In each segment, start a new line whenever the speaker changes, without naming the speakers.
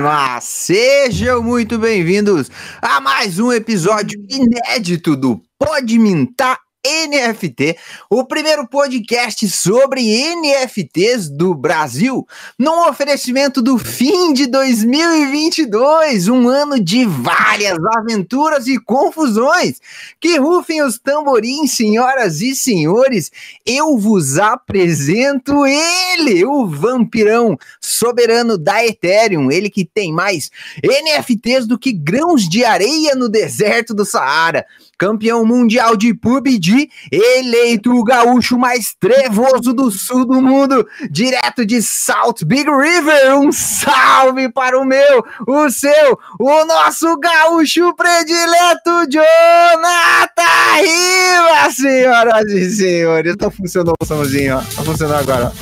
máxima! Sejam muito bem-vindos a mais um episódio inédito do Pode Mintar NFT, o primeiro podcast sobre NFTs do Brasil, num oferecimento do fim de 2022, um ano de várias aventuras e confusões. Que rufem os tamborins, senhoras e senhores, eu vos apresento ele, o vampirão soberano da Ethereum, ele que tem mais NFTs do que grãos de areia no deserto do Saara campeão mundial de PUBG, eleito o gaúcho mais trevoso do sul do mundo, direto de South Big River. Um salve para o meu, o seu, o nosso gaúcho predileto, Jonathan Rivas, senhoras e senhores. Tá funcionando o somzinho, ó. Tá funcionando agora, ó.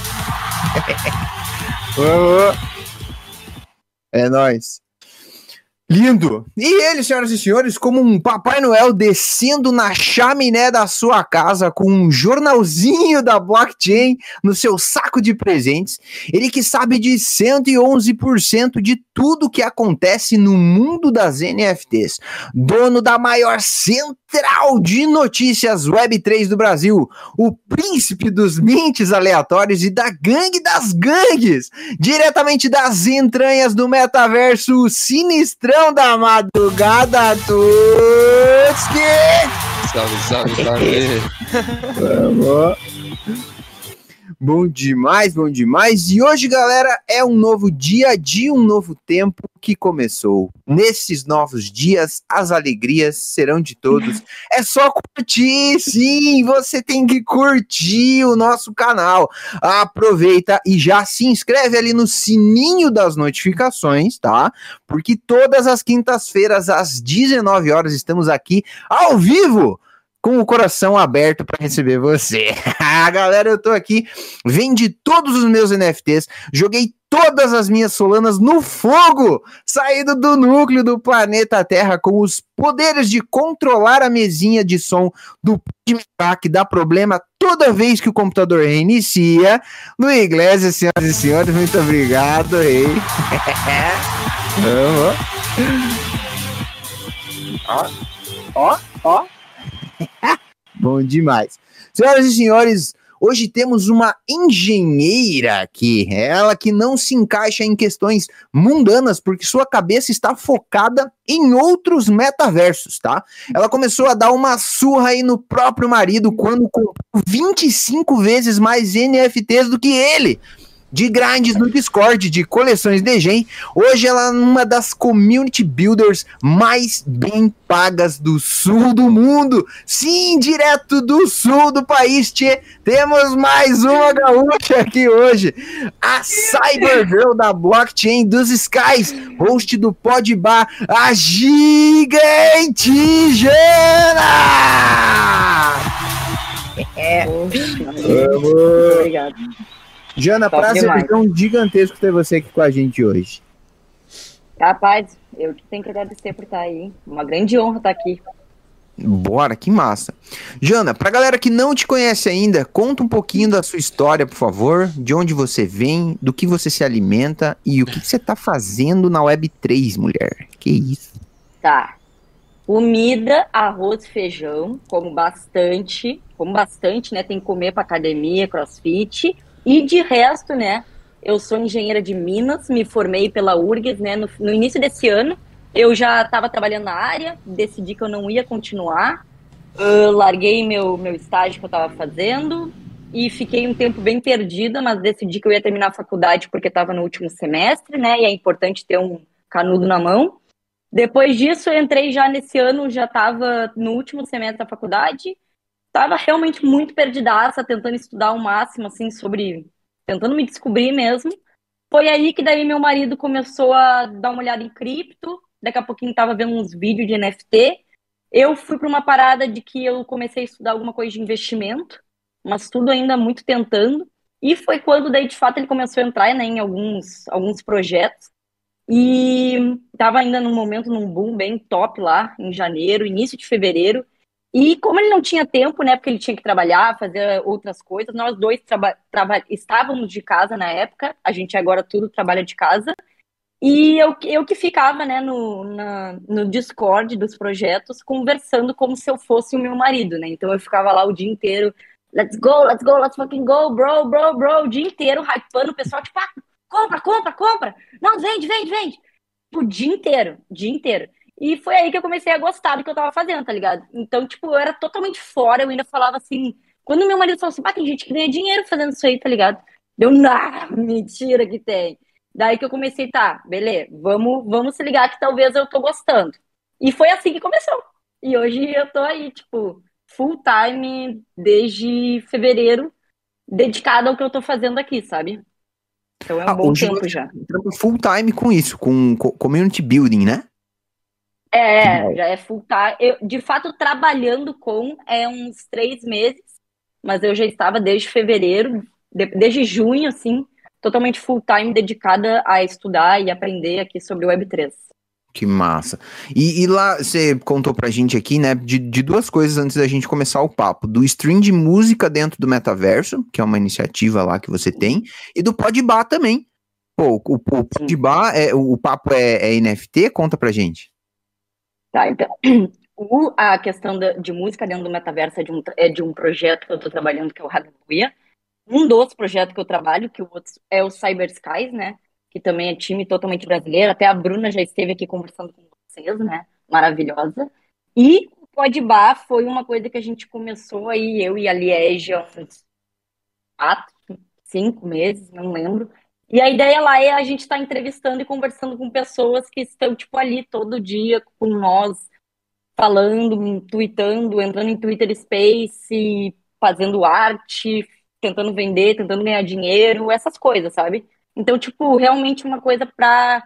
É nóis. Lindo! E ele, senhoras e senhores, como um Papai Noel descendo na chaminé da sua casa com um jornalzinho da blockchain no seu saco de presentes, ele que sabe de 111% de tudo que acontece no mundo das NFTs, dono da maior central de notícias Web3 do Brasil, o príncipe dos mints aleatórios e da gangue das gangues, diretamente das entranhas do metaverso sinistrão da madrugada, Tutski!
Salve, salve, salve.
Vamos. Bom demais, bom demais. E hoje, galera, é um novo dia de um novo tempo que começou. Nesses novos dias, as alegrias serão de todos. É só curtir, sim, você tem que curtir o nosso canal. Aproveita e já se inscreve ali no sininho das notificações, tá? Porque todas as quintas-feiras às 19 horas estamos aqui ao vivo com o coração aberto para receber você. Ah, galera, eu tô aqui, vendi todos os meus NFTs, joguei todas as minhas solanas no fogo, saído do núcleo do planeta Terra com os poderes de controlar a mesinha de som do que dá problema toda vez que o computador reinicia. No inglês, senhoras e senhores, muito obrigado, rei. Ó, ó, ó. Bom demais. Senhoras e senhores, hoje temos uma engenheira aqui. Ela que não se encaixa em questões mundanas, porque sua cabeça está focada em outros metaversos, tá? Ela começou a dar uma surra aí no próprio marido quando comprou 25 vezes mais NFTs do que ele. De grinds no Discord de coleções de Gen. Hoje ela é uma das community builders mais bem pagas do sul do mundo. Sim, direto do sul do país, tchê. Temos mais uma gaúcha aqui hoje. A Cybergirl da blockchain dos Skies, host do Podbar, a gigante Jana!
É. Obrigado.
Jana,
Top
prazerzão gigantesco ter você aqui com a gente hoje.
Rapaz, eu que tenho que agradecer por estar aí. Uma grande honra estar aqui.
Bora, que massa. Jana, pra galera que não te conhece ainda, conta um pouquinho da sua história, por favor. De onde você vem, do que você se alimenta e o que você tá fazendo na Web3, mulher. Que isso?
Tá. Comida, arroz, feijão, como bastante, como bastante, né? Tem que comer pra academia, crossfit. E de resto, né? Eu sou engenheira de Minas, me formei pela URGS, né? No, no início desse ano, eu já estava trabalhando na área, decidi que eu não ia continuar, uh, larguei meu, meu estágio que eu estava fazendo e fiquei um tempo bem perdida, mas decidi que eu ia terminar a faculdade porque estava no último semestre, né? E é importante ter um canudo na mão. Depois disso, eu entrei já nesse ano, já estava no último semestre da faculdade, estava realmente muito perdidaça, tentando estudar o máximo, assim, sobre. tentando me descobrir mesmo. Foi aí que daí meu marido começou a dar uma olhada em cripto, daqui a pouquinho tava vendo uns vídeos de NFT. Eu fui para uma parada de que eu comecei a estudar alguma coisa de investimento, mas tudo ainda muito tentando. E foi quando daí de fato ele começou a entrar né, em alguns, alguns projetos. E estava ainda num momento, num boom bem top lá, em janeiro, início de fevereiro. E como ele não tinha tempo, né, porque ele tinha que trabalhar, fazer outras coisas, nós dois estávamos de casa na época, a gente agora tudo trabalha de casa, e eu, eu que ficava, né, no, na, no Discord dos projetos, conversando como se eu fosse o meu marido, né, então eu ficava lá o dia inteiro, let's go, let's go, let's fucking go, bro, bro, bro, o dia inteiro, hypando o pessoal, tipo, ah, compra, compra, compra, não, vende, vende, vende, o dia inteiro, dia inteiro. E foi aí que eu comecei a gostar do que eu tava fazendo, tá ligado? Então, tipo, eu era totalmente fora, eu ainda falava assim. Quando meu marido falou assim, ah, tem gente que ganha dinheiro fazendo isso aí, tá ligado? Deu, nah, mentira que tem. Daí que eu comecei, tá, beleza, vamos, vamos se ligar que talvez eu tô gostando. E foi assim que começou. E hoje eu tô aí, tipo, full time desde fevereiro, dedicada ao que eu tô fazendo aqui, sabe? Então é um ah, bom tempo já.
Full time com isso, com community building, né?
É, já é full time. Eu, de fato, trabalhando com é uns três meses, mas eu já estava desde fevereiro, de, desde junho, assim, totalmente full time dedicada a estudar e aprender aqui sobre o Web3.
Que massa. E, e, lá, você contou pra gente aqui, né, de, de, duas coisas antes da gente começar o papo. Do stream de música dentro do metaverso, que é uma iniciativa lá que você tem, e do Podbar também. Pô, o, o Podbar, é, o, o papo é, é NFT? Conta pra gente.
Tá, então, o, a questão de, de, música dentro do metaverso é de um, é de um projeto que eu estou trabalhando, que é o Hallelujah. Um dos projetos que eu trabalho, que o outro é o Cyber Skies, né? Que também é time totalmente brasileiro. Até a Bruna já esteve aqui conversando com vocês, né? Maravilhosa. E o Podbar foi uma coisa que a gente começou aí, eu e a Liege, há uns quatro, cinco meses, não lembro. E a ideia lá é a gente estar tá entrevistando e conversando com pessoas que estão, tipo, ali todo dia com nós, falando, tweetando, entrando em Twitter Space, fazendo arte, tentando vender, tentando ganhar dinheiro, essas coisas, sabe? Então, tipo, realmente uma coisa para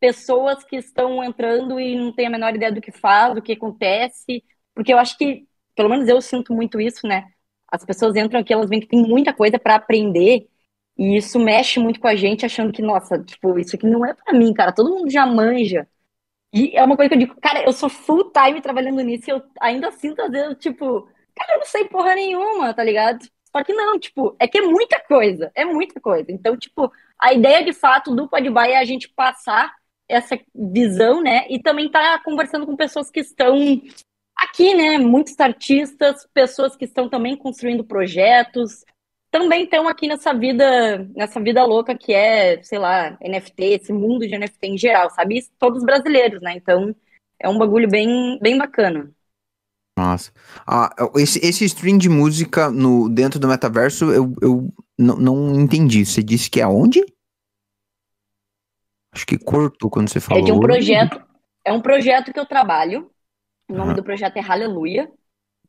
pessoas que estão entrando e não têm a menor ideia do que faz, do que acontece, porque eu acho que, pelo menos eu sinto muito isso, né? As pessoas entram aqui, elas veem que tem muita coisa para aprender e isso mexe muito com a gente, achando que, nossa, tipo, isso aqui não é para mim, cara. Todo mundo já manja. E é uma coisa que eu digo, cara, eu sou full time trabalhando nisso e eu ainda sinto, às vezes, tipo, cara, eu não sei porra nenhuma, tá ligado? Só que não, tipo, é que é muita coisa, é muita coisa. Então, tipo, a ideia de fato do Podby é a gente passar essa visão, né? E também tá conversando com pessoas que estão aqui, né? Muitos artistas, pessoas que estão também construindo projetos, também estão aqui nessa vida, nessa vida louca que é, sei lá, NFT, esse mundo de NFT em geral, sabe? todos brasileiros, né? Então é um bagulho bem, bem bacana.
Nossa. Ah, esse, esse stream de música no, dentro do metaverso, eu, eu não, não entendi. Você disse que é onde? Acho que cortou quando você falou.
É de um projeto. É um projeto que eu trabalho. O nome
Aham.
do projeto é Hallelujah.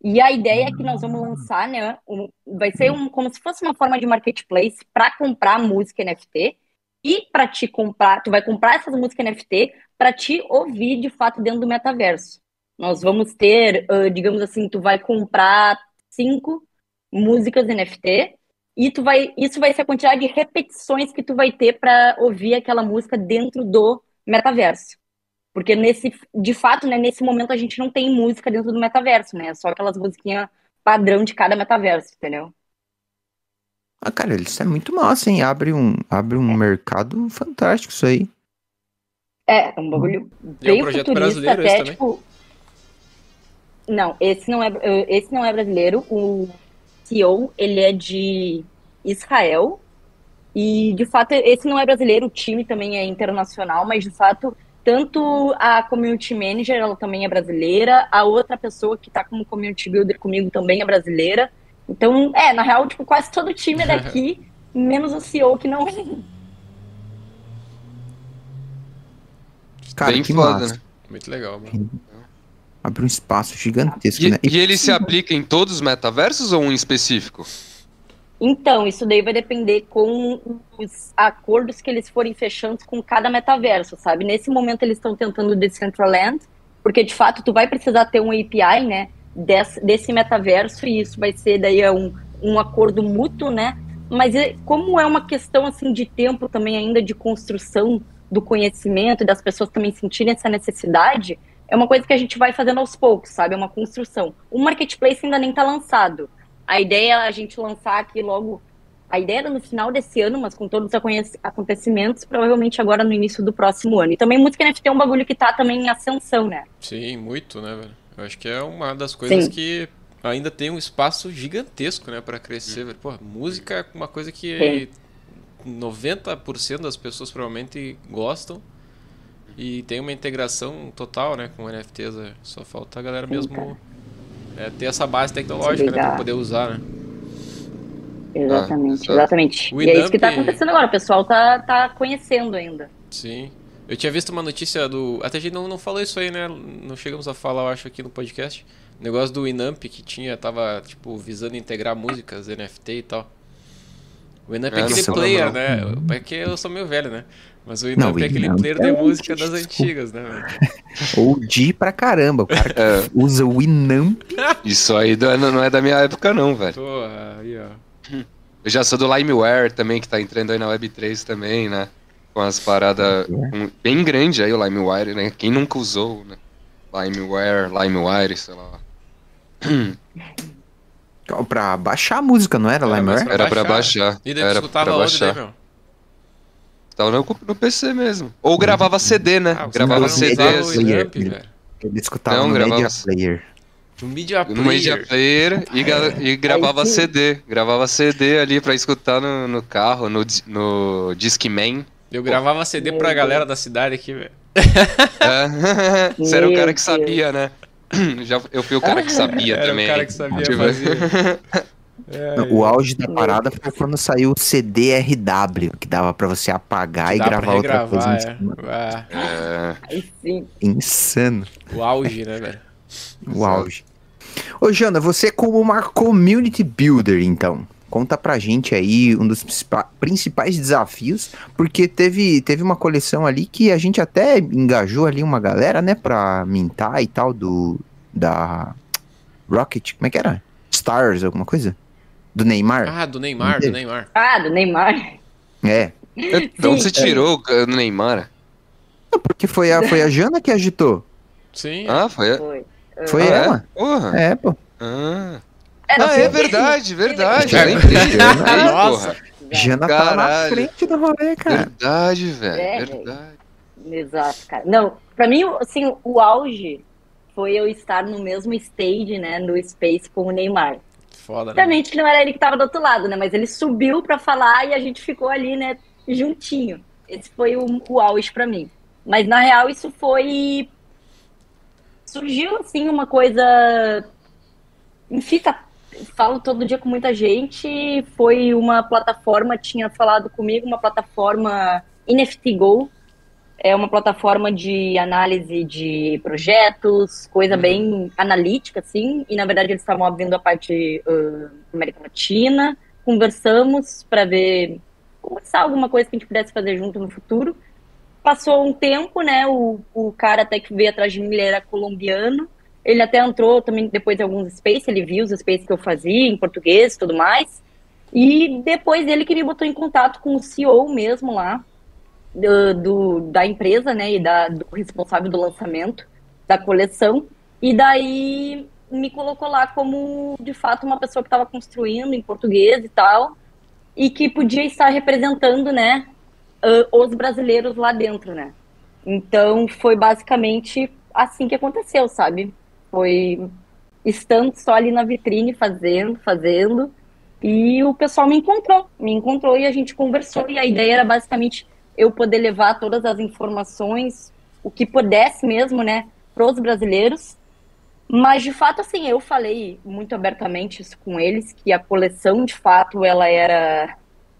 E a ideia é que nós vamos lançar, né? um- vai ser um, como se fosse uma forma de marketplace para comprar música NFT e para te comprar, tu vai comprar essas músicas NFT para te ouvir de fato dentro do metaverso. Nós vamos ter, ah, digamos assim, tu vai comprar cinco músicas NFT e tu vai, isso vai ser a quantidade de repetições que tu vai ter para ouvir aquela música dentro do metaverso. Porque nesse, de fato, né, nesse momento a gente não tem música dentro do metaverso, né? Só aquelas musiquinhas padrão de cada metaverso, entendeu?
Ah, cara, isso é muito massa, hein? Abre um, abre um mercado fantástico isso aí.
É, é um bagulho
E é um
bem
projeto
futurista,
brasileiro esse
até,
também?
tipo... Não, esse não é, esse não é brasileiro. O CEO, ele é de Israel. E, de fato, esse não é brasileiro. O time também é internacional, mas, de fato, tanto a community manager, ela também é brasileira. A outra pessoa que tá como community builder comigo também é brasileira. Então, é, na real, tipo, quase todo o time é daqui, menos o CEO que não é.
Cara,
Bem
que
foda,
massa.
né?
Muito legal, mano.
Abre um espaço gigantesco,
E,
né?
e ele se aplica em todos os metaversos ou um específico?
Então, isso daí vai depender com os acordos que eles forem fechando com cada metaverso, sabe? Nesse momento eles estão tentando o Decentraland, porque de fato tu vai precisar ter um API, né, desse, desse metaverso e isso vai ser daí é um, um acordo mútuo, né? Mas é- como é uma questão assim de tempo também ainda de construção do conhecimento e das pessoas também sentirem essa necessidade, é uma coisa que a gente vai fazendo aos poucos, sabe? É uma construção. O marketplace ainda nem está lançado. A ideia é a gente lançar aqui logo. A ideia era no final desse ano, mas com todos os acontecimentos, provavelmente agora no início do próximo ano. E também música NFT é um bagulho que tá também em ascensão, né?
Sim, muito, né, velho? Eu acho que é uma das coisas
Sim.
que ainda tem um espaço gigantesco, né, pra crescer, velho. Pô, música é uma coisa que
Sim.
90% das pessoas provavelmente gostam e tem uma integração total, né, com NFTs. Só falta a galera
Sim,
mesmo
cara.
É, ter essa base tecnológica, né, pra
ligar.
poder usar, né?
Exatamente,
exato.
exatamente.
O
e é isso que tá
Inamp-
acontecendo agora, o pessoal tá, tá conhecendo ainda.
Sim. Eu tinha visto uma notícia do. Até a gente não, não falou isso aí, né? Não chegamos a falar, eu acho, aqui no podcast. O negócio do Inamp que tinha, tava, tipo, visando integrar músicas, NFT e tal. O Inamp é
É,
aquele player,
não.
né? É que eu sou meio velho, né? Mas o Inamp
Não,
é aquele
Inamp
player
é
de música das antigas, né, velho?
Ou de pra caramba. O cara que
É.
usa o Winamp.
Isso aí da- não é da minha época, não, velho.
Porra, aí, ó.
Eu já sou do LimeWare também, que tá entrando aí na Web3 também, né? Com as paradas um- bem grande aí, o LimeWire, né? Quem nunca usou, né? LimeWare, LimeWire, sei lá.
Pra baixar a música, não era,
Era
LimeWare?
Era pra
baixar.
baixar.
E daí
Era
escutava
pra
onde, daí,
baixar.
meu?
Tava no, no PC mesmo. Ou gravava CD, né?
Ah,
gravava CD assim.
o
player.
Velho.
Ele escutava
Não,
no
gravava
Media. Player.
No Media
No Media
Player.
Player e, ga- e gravava
sim.
CD. Gravava CD ali pra escutar no, no carro, no, no Discman.
Eu gravava CD
Meu
pra
Deus.
galera da cidade aqui, velho.
É. Você era o cara que sabia, né? Já, eu fui o cara que sabia
Era
também.
o cara que sabia fazer. É,
O auge da parada foi quando saiu o CD-RW, que dava pra você apagar e gravar outra coisa em cima.
é. Ah,
é,
Aí sim.
Insano.
o auge, né, velho?
O auge. Ô, Jana, você como uma community builder, então, conta pra gente aí um dos principa- principais desafios, porque teve, teve uma coleção ali que a gente até engajou ali uma galera, né, pra mintar e tal, do, da Rocket, como é que era? Stars, alguma coisa? Do Neymar?
Ah, do Neymar, do Neymar.
Ah, do Neymar.
É,
onde você tirou o Neymar?
porque foi a, foi a Jana que agitou.
Sim.
Ah, foi.
Foi.
Foi
ah, é?
ela.
Porra.
É, pô.
Ah,
É, não
Ah, é verdade, verdade. Eu lembrei,
Nossa.
porra.
Jana tá na frente do rolê, cara.
Verdade, velho.
É,
verdade.
Exato, cara. Não, pra mim, assim, o auge foi eu estar no mesmo stage, né, no Space com o Neymar.
Foda, né?
Que não era ele que tava do outro lado, né, mas ele subiu pra falar e a gente ficou ali, né, juntinho. Esse foi o, o auge pra mim. Mas, na real, isso foi... Surgiu, assim, uma coisa tá, falo todo dia com muita gente. Foi uma plataforma, tinha falado comigo, uma plataforma NFT Go. É uma plataforma de análise de projetos, coisa uhum. bem analítica, assim. E na verdade eles estavam abrindo a parte uh, América Latina. Conversamos para ver começar alguma coisa que a gente pudesse fazer junto no futuro. Passou um tempo, né? O, o cara até que veio atrás de mim, ele era colombiano. Ele até entrou também depois de alguns space, ele viu os spaces que eu fazia em português e tudo mais. E depois ele que me botou em contato com o CEO mesmo lá, do, do, da empresa, né? E da, do responsável do lançamento da coleção. E daí me colocou lá como, de fato, uma pessoa que estava construindo em português e tal e que podia estar representando, né, os brasileiros lá dentro, né. Então foi basicamente assim que aconteceu, sabe? Foi estando só ali na vitrine fazendo, fazendo, e o pessoal me encontrou, me encontrou e a gente conversou e a ideia era basicamente eu poder levar todas as informações, o que pudesse mesmo, né, para os brasileiros mas, de fato, assim, eu falei muito abertamente isso com eles, que a coleção, de fato, ela era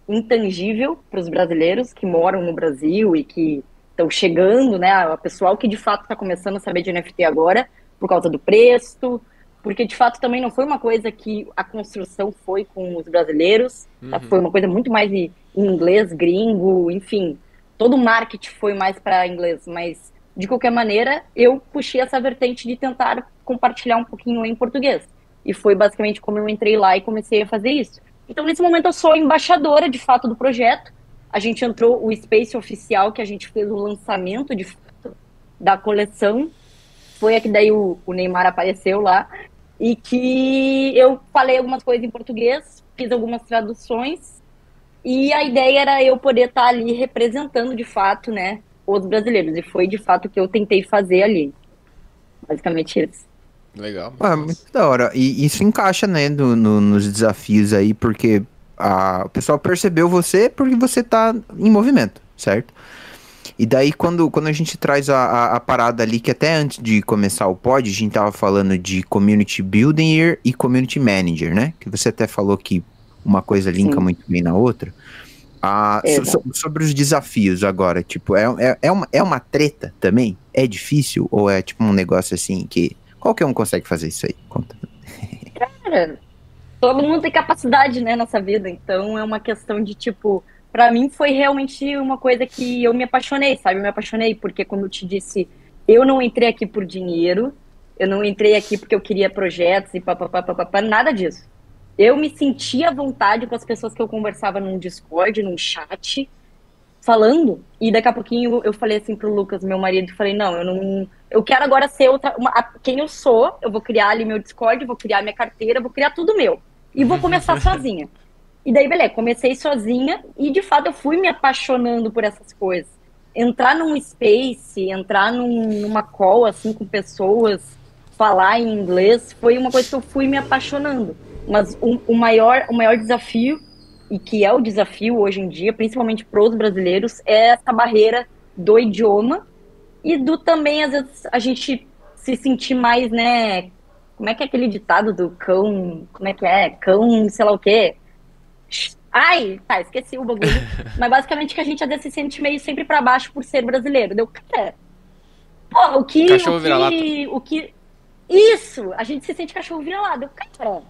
intangível para os brasileiros que moram no Brasil e que estão chegando, né? O pessoal que, de fato, está começando a saber de NFT agora, por causa do preço, porque, de fato, também não foi uma coisa que a construção foi com os brasileiros, tá? uhum. foi uma coisa muito mais em inglês, gringo, enfim. Todo o marketing foi mais para inglês, mas de qualquer maneira, eu puxei essa vertente de tentar compartilhar um pouquinho em português. E foi basicamente como eu entrei lá e comecei a fazer isso. Então, nesse momento, eu sou embaixadora, de fato, do projeto. A gente entrou, o Space oficial, que a gente fez o lançamento, de fato, da coleção. Foi aqui daí o, o Neymar apareceu lá. E que eu falei algumas coisas em português, fiz algumas traduções. E a ideia era eu poder estar ali representando, de fato, né, os brasileiros. E foi de fato o que eu tentei fazer ali. Basicamente isso.
Legal.
Ah, muito da hora. E isso encaixa, né, no, no, nos desafios aí, porque a, o pessoal percebeu você porque você tá em movimento, certo? E daí, quando, quando a gente traz a, a, a, parada ali, que até antes de começar o pod, a gente tava falando de Community Builder e Community Manager, né? Que você até falou que uma coisa linka Sim. muito bem na outra. Ah, so, so, sobre os desafios agora, tipo, é, é, é, uma, é uma treta também? É difícil? Ou é tipo um negócio assim que qualquer um consegue fazer isso aí? Conta.
Cara, todo mundo tem capacidade, né, nessa vida, então é uma questão de tipo. Pra mim foi realmente uma coisa que eu me apaixonei, sabe? Eu me apaixonei porque, como eu te disse, eu não entrei aqui por dinheiro, eu não entrei aqui porque eu queria projetos e papapá, papapá, nada disso eu me sentia à vontade com as pessoas que eu conversava num Discord, num chat, falando. E daqui a pouquinho eu falei assim pro Lucas, meu marido, falei, não, eu não. Eu quero agora ser outra, uma, quem eu sou, eu vou criar ali meu Discord, vou criar minha carteira, vou criar tudo meu. E vou começar sozinha. E daí, beleza, comecei sozinha e de fato eu fui me apaixonando por essas coisas. Entrar num space, entrar num, numa call assim com pessoas, falar em inglês, foi uma coisa que eu fui me apaixonando. Mas o, o, maior, o maior desafio, e que é o desafio hoje em dia, principalmente para os brasileiros, é essa barreira do idioma e do também, às vezes, a gente se sentir mais, né? Como é que é aquele ditado do cão? Como é que é? Cão, sei lá o quê. Ai, tá, esqueci o bagulho. Mas basicamente que a gente às vezes se sente meio sempre para baixo por ser brasileiro. Deu, cara. Pô, o que.
Cachorro
o
que,
o que. Isso! A gente se sente cachorro vira-lata. Deu, cara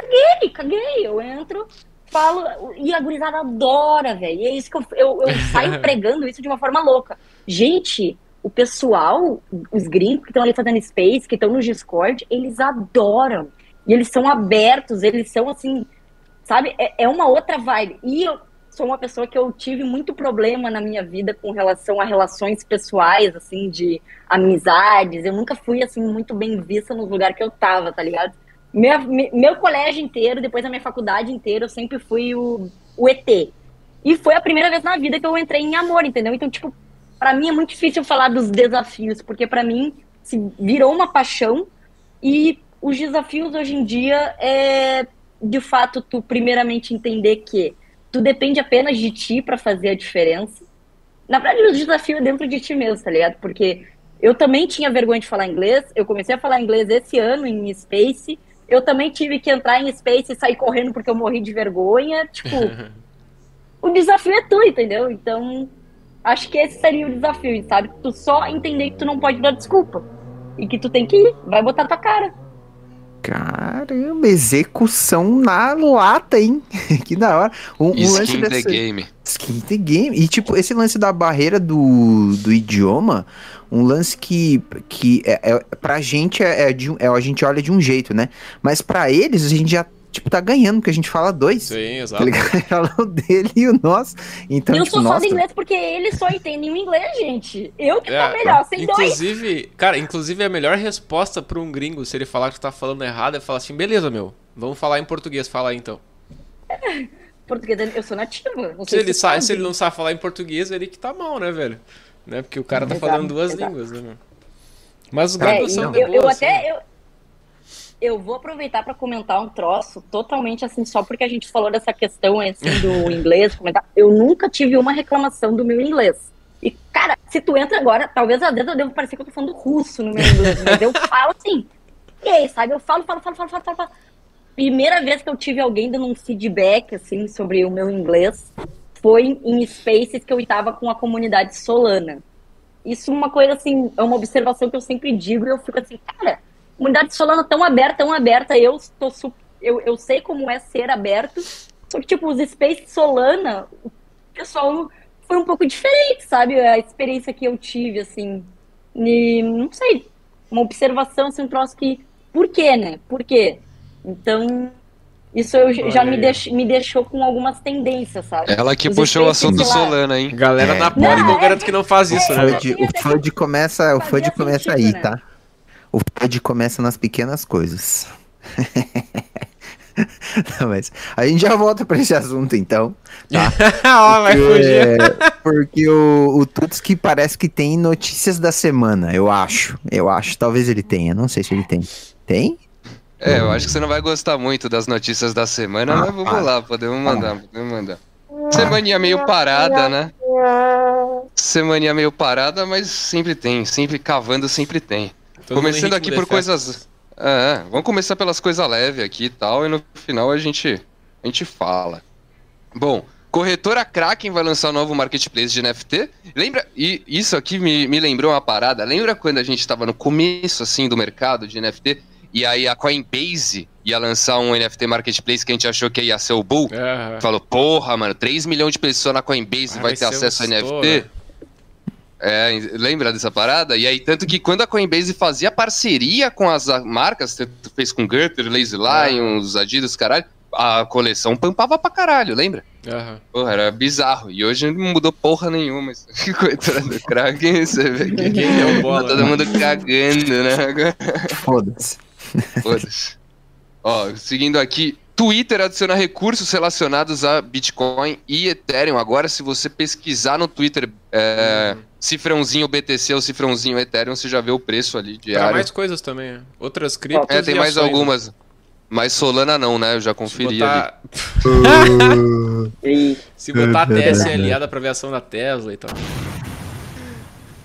Caguei, caguei. Eu entro, falo. E a gurizada adora, velho. E é isso que eu, eu, eu saio pregando isso de uma forma louca. Gente, o pessoal, os gringos que estão ali fazendo space, que estão no Discord, eles adoram. E eles são abertos, eles são assim, sabe? É, é uma outra vibe. E eu sou uma pessoa que eu tive muito problema na minha vida com relação a relações pessoais, assim, de amizades. Eu nunca fui, assim, muito bem vista no lugar que eu tava, tá ligado? Meu, meu colégio inteiro, depois da minha faculdade inteira, eu sempre fui o, o ET. E foi a primeira vez na vida que eu entrei em amor, entendeu? Então, tipo, para mim é muito difícil falar dos desafios, porque para mim se virou uma paixão e os desafios hoje em dia é de fato tu primeiramente entender que tu depende apenas de ti para fazer a diferença. Na verdade, o desafio é dentro de ti mesmo, tá ligado? Porque eu também tinha vergonha de falar inglês, eu comecei a falar inglês esse ano em Space, Eu também tive que entrar em Space e sair correndo porque eu morri de vergonha. Tipo, o desafio é tu, entendeu? Então, acho que esse seria o desafio, sabe? Tu só entender que tu não pode dar desculpa. E que tu tem que ir, vai botar tua cara.
Caramba, execução na lata, hein? que da hora. Um, um lance
Skin the
dessa-
game.
Skin the game. E, tipo, esse lance da barreira do, do idioma, um lance que, que é, é, pra gente é, é de é, a gente olha de um jeito, né? Mas pra eles, a gente já, tipo, tá ganhando, porque a gente fala dois.
Sim,
Tá
exato.
ligado? Fala o dele e o nosso. Então,
eu
tipo,
sou só
nossa.
do inglês porque eles só entendem o inglês, gente. Eu que
É,
tô melhor, sem dois.
inclusive, cara, inclusive a melhor resposta pra um gringo, se ele falar que tu tá falando errado, é falar assim, beleza, meu, vamos falar em português, fala aí então.
Português, eu sou nativa. Não
Se ele,
sabe.
se ele não sabe falar em português, ele que tá mal, né, velho? Né? Porque o cara tá
Exato,
falando duas
exato.
línguas, né, meu? Mas os
É,
gringos
e
são
eu,
de
eu
boa, assim.
até. Eu, eu vou aproveitar para comentar um troço totalmente assim, só porque a gente falou dessa questão assim, do inglês. Comentar. Eu nunca tive uma reclamação do meu inglês. E, cara, se tu entra agora, talvez às vezes eu devo parecer que eu tô falando russo no meu inglês, mas eu falo assim. E aí, sabe? Eu falo, falo, falo, falo, falo, falo. falo. Primeira vez que eu tive alguém dando um feedback, assim, sobre o meu inglês foi em spaces que eu estava com a comunidade solana. Isso é uma coisa, assim, é uma observação que eu sempre digo e eu fico assim, cara, comunidade solana tão aberta, tão aberta, eu, tô eu, eu sei como é ser aberto, só que, tipo, os spaces solana, o pessoal foi um pouco diferente, sabe? A experiência que eu tive, assim, e, não sei, uma observação, assim, um troço que, por quê, né? Por quê? Então, isso eu, já me, deix, me deixou com algumas tendências, sabe?
Ela que
Os
puxou o assunto. Solana, hein?
Galera
É.
na Poli,
Não,
eu garanto que não faz isso,
O
né?
O FUD começa, o FUD
Fazia
começa
sentido,
aí,
né?
tá? O FUD começa nas pequenas coisas. Não, mas a gente já volta pra esse assunto então, tá?
Ó, vai fugir.
É, porque o, o Tutski parece que tem notícias da semana, eu acho. Eu acho, talvez ele tenha, não sei se ele tem. Tem?
É, eu acho que você não vai gostar muito das notícias da semana,
Ah,
mas vamos lá, podemos mandar, podemos mandar. Semaninha meio parada, né? Semaninha meio parada, mas sempre tem, sempre cavando, sempre tem.
Todo
Começando aqui por coisas. É, vamos começar pelas coisas leves aqui e tal, e no final a gente, a gente fala. Bom, corretora Kraken vai lançar um novo marketplace de NFT. Lembra? E isso aqui me, me lembrou uma parada. Lembra quando a gente tava no começo assim do mercado de NFT? E aí a Coinbase ia lançar um NFT marketplace que a gente achou que ia ser o Bull?
Aham.
Falou, porra, mano, 3 milhões de pessoas na Coinbase
Ah,
vai, ter
ser um
acesso a NFT.
né?
É, lembra dessa parada? E aí, tanto que quando a Coinbase fazia parceria com as marcas, tu fez com Gutter, Lazy Lions, Adidas, caralho, a coleção pampava pra caralho, lembra?
Aham.
Porra, era bizarro. E hoje não mudou porra nenhuma. isso. Coitado do Kraken, você vê que
Ninguém deu
tá
bola.
todo
né?
mundo cagando, né?
Foda-se.
Foda-se. Ó, seguindo aqui, Twitter adiciona recursos relacionados a Bitcoin e Ethereum. Agora, se você pesquisar no Twitter é, cifrãozinho BTC ou cifrãozinho Ethereum, você já vê o preço ali
Pra
diário.
mais coisas também. né? Outras criptos
É, tem mais
ações, né?
algumas. Mas Solana não, né? Eu já
Se
conferi ali.
botar,
E
se botar a TSLA da aviação da Tesla e tal.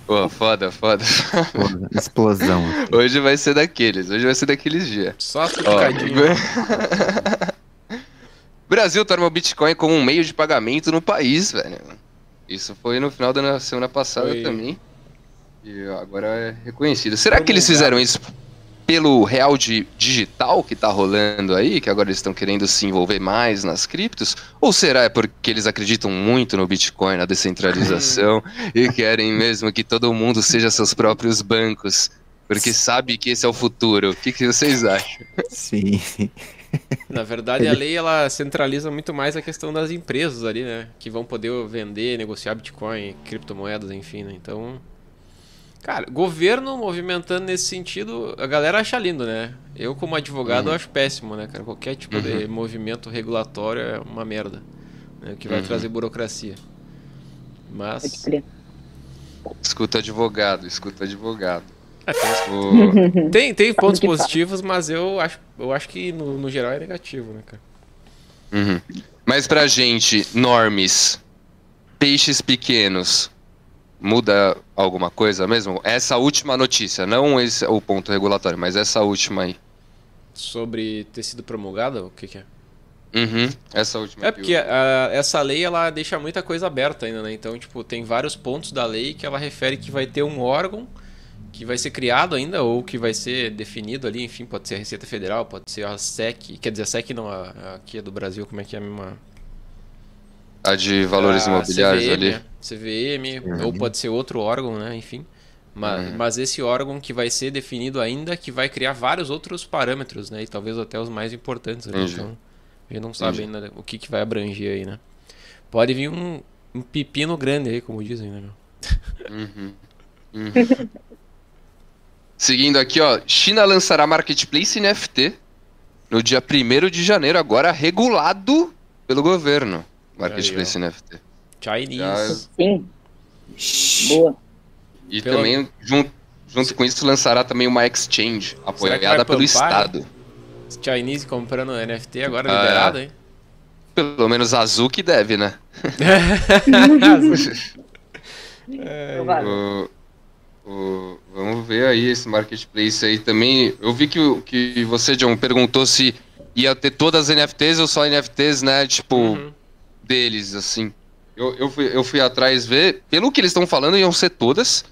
Pô, foda, foda.
Foda, Explosão.
Hoje vai ser daqueles. Hoje vai ser daqueles dias.
Só picadinhas.
Brasil torna o Bitcoin como um meio de pagamento no país, velho. Isso foi no final da semana passada
Foi.
também. E agora é reconhecido. Será
Foi
que eles fizeram isso pelo real de digital que tá rolando aí, que agora eles estão querendo se envolver mais nas criptos? Ou será é porque eles acreditam muito no Bitcoin, na descentralização e querem mesmo que todo mundo seja seus próprios bancos? Porque sabe que esse é o futuro. O que, que vocês acham?
Sim.
Na verdade, a lei ela centraliza muito mais a questão das empresas ali, né? Que vão poder vender, negociar Bitcoin, criptomoedas, enfim, né? Então. Cara, governo movimentando nesse sentido, a galera acha lindo, né? Eu, como advogado,
Uhum.
acho péssimo, né, cara? Qualquer tipo de movimento regulatório é uma merda. Né? Que vai
Uhum.
trazer burocracia. Mas.
Escuta advogado, escuta advogado.
É, tem,
O-
tem, tem pontos positivos, mas eu acho, eu acho que no, no geral é negativo, né, cara?
Uhum. Mas pra gente, normes, peixes pequenos, muda alguma coisa mesmo? Essa última notícia, não esse o ponto regulatório, mas essa última aí.
sobre ter sido promulgada? O que, que é?
Uhum, essa última.
É
que
porque
eu-
a- essa lei ela deixa muita coisa aberta ainda, né? Então, tipo, tem vários pontos da lei que ela refere que vai ter um órgão que vai ser criado ainda ou que vai ser definido ali, enfim, pode ser a Receita Federal, pode ser a SEC, quer dizer, a SEC não, a, a aqui é do Brasil, como é que é a mesma?
A de valores
a
imobiliários
CVM,
ali.
CVM, ou pode ser outro órgão, né? Enfim. Mas,
Uhum.
mas esse órgão que vai ser definido ainda, que vai criar vários outros parâmetros, né? E talvez até os mais importantes. ali. Então, a gente não sabe
Entendi.
ainda o que, que vai abranger aí, né? Pode vir um, um pepino grande aí, como dizem, né?
Uhum. Uhum. Seguindo aqui, ó. China lançará Marketplace NFT no dia 1 de janeiro, agora regulado pelo governo. Marketplace NFT.
Chinese.
Já-
Sim. Boa.
E
Pelo-
também, junto, junto com isso, lançará também uma exchange, apoiada pelo Estado.
Chinese comprando NFT agora
Ah,
liberado, hein?
Pelo menos azul que deve, né?
Provável.
O- o- vamos ver aí esse marketplace aí também. Eu vi que, que você, John, perguntou se ia ter todas as NFTs ou só NFTs, né? Tipo,
Uhum.
Deles, assim. Eu, eu, fui, eu fui atrás ver. Pelo que eles estão falando, iam ser todas,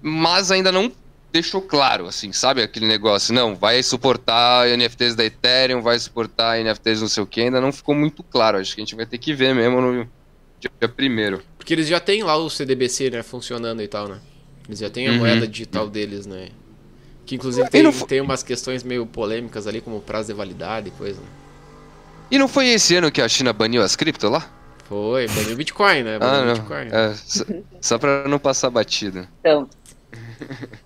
mas ainda não deixou claro, assim, sabe? Aquele negócio. Não, vai suportar NFTs da Ethereum, vai suportar NFTs não sei o que. Ainda não ficou muito claro. Acho que a gente vai ter que ver mesmo no dia primeiro.
Porque eles já têm lá o CDBC, né, funcionando e tal, né? Eles já têm a
Uhum.
moeda digital deles, né? Que inclusive tem,
não fo-
tem umas questões meio polêmicas ali, como prazo de validade e coisa. né?
E não foi esse ano que a China baniu as cripto lá?
Foi, baniu o Bitcoin, né?
Ah,
Baniu o
não.
Bitcoin.
É, só, só pra não passar batida.
Então,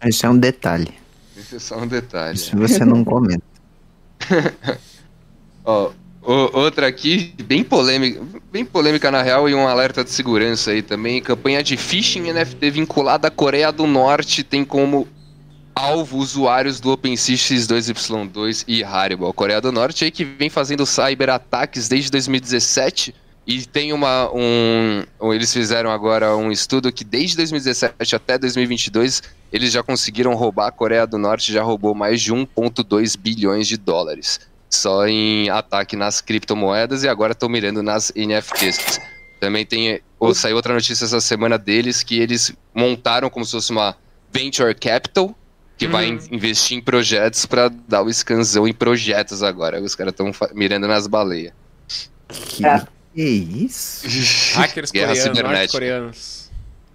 Esse é um detalhe.
Esse é só um detalhe.
Se você não comenta.
Ó, o- outra aqui, bem polêmica, bem polêmica na real, e um alerta de segurança aí também. Campanha de phishing NFT vinculada à Coreia do Norte tem como alvo usuários do OpenSea X2Y2 e Haribo. A Coreia do Norte aí que vem fazendo cyberataques desde 2017 e tem uma um eles fizeram agora um estudo que desde 2017 até 2022 eles já conseguiram roubar a Coreia do Norte já roubou mais de 1.2 bilhões de dólares só em ataque nas criptomoedas e agora estão mirando nas NFTs. Também tem ou saiu outra notícia essa semana deles que eles montaram como se fosse uma venture capital que vai
Hum.
in- investir em projetos para dar o scanzão em projetos agora. Os caras estão mirando nas baleias.
Que,
É.
que isso?
Hackers
Guerra
coreanos,
cibernética.
norte-coreanos.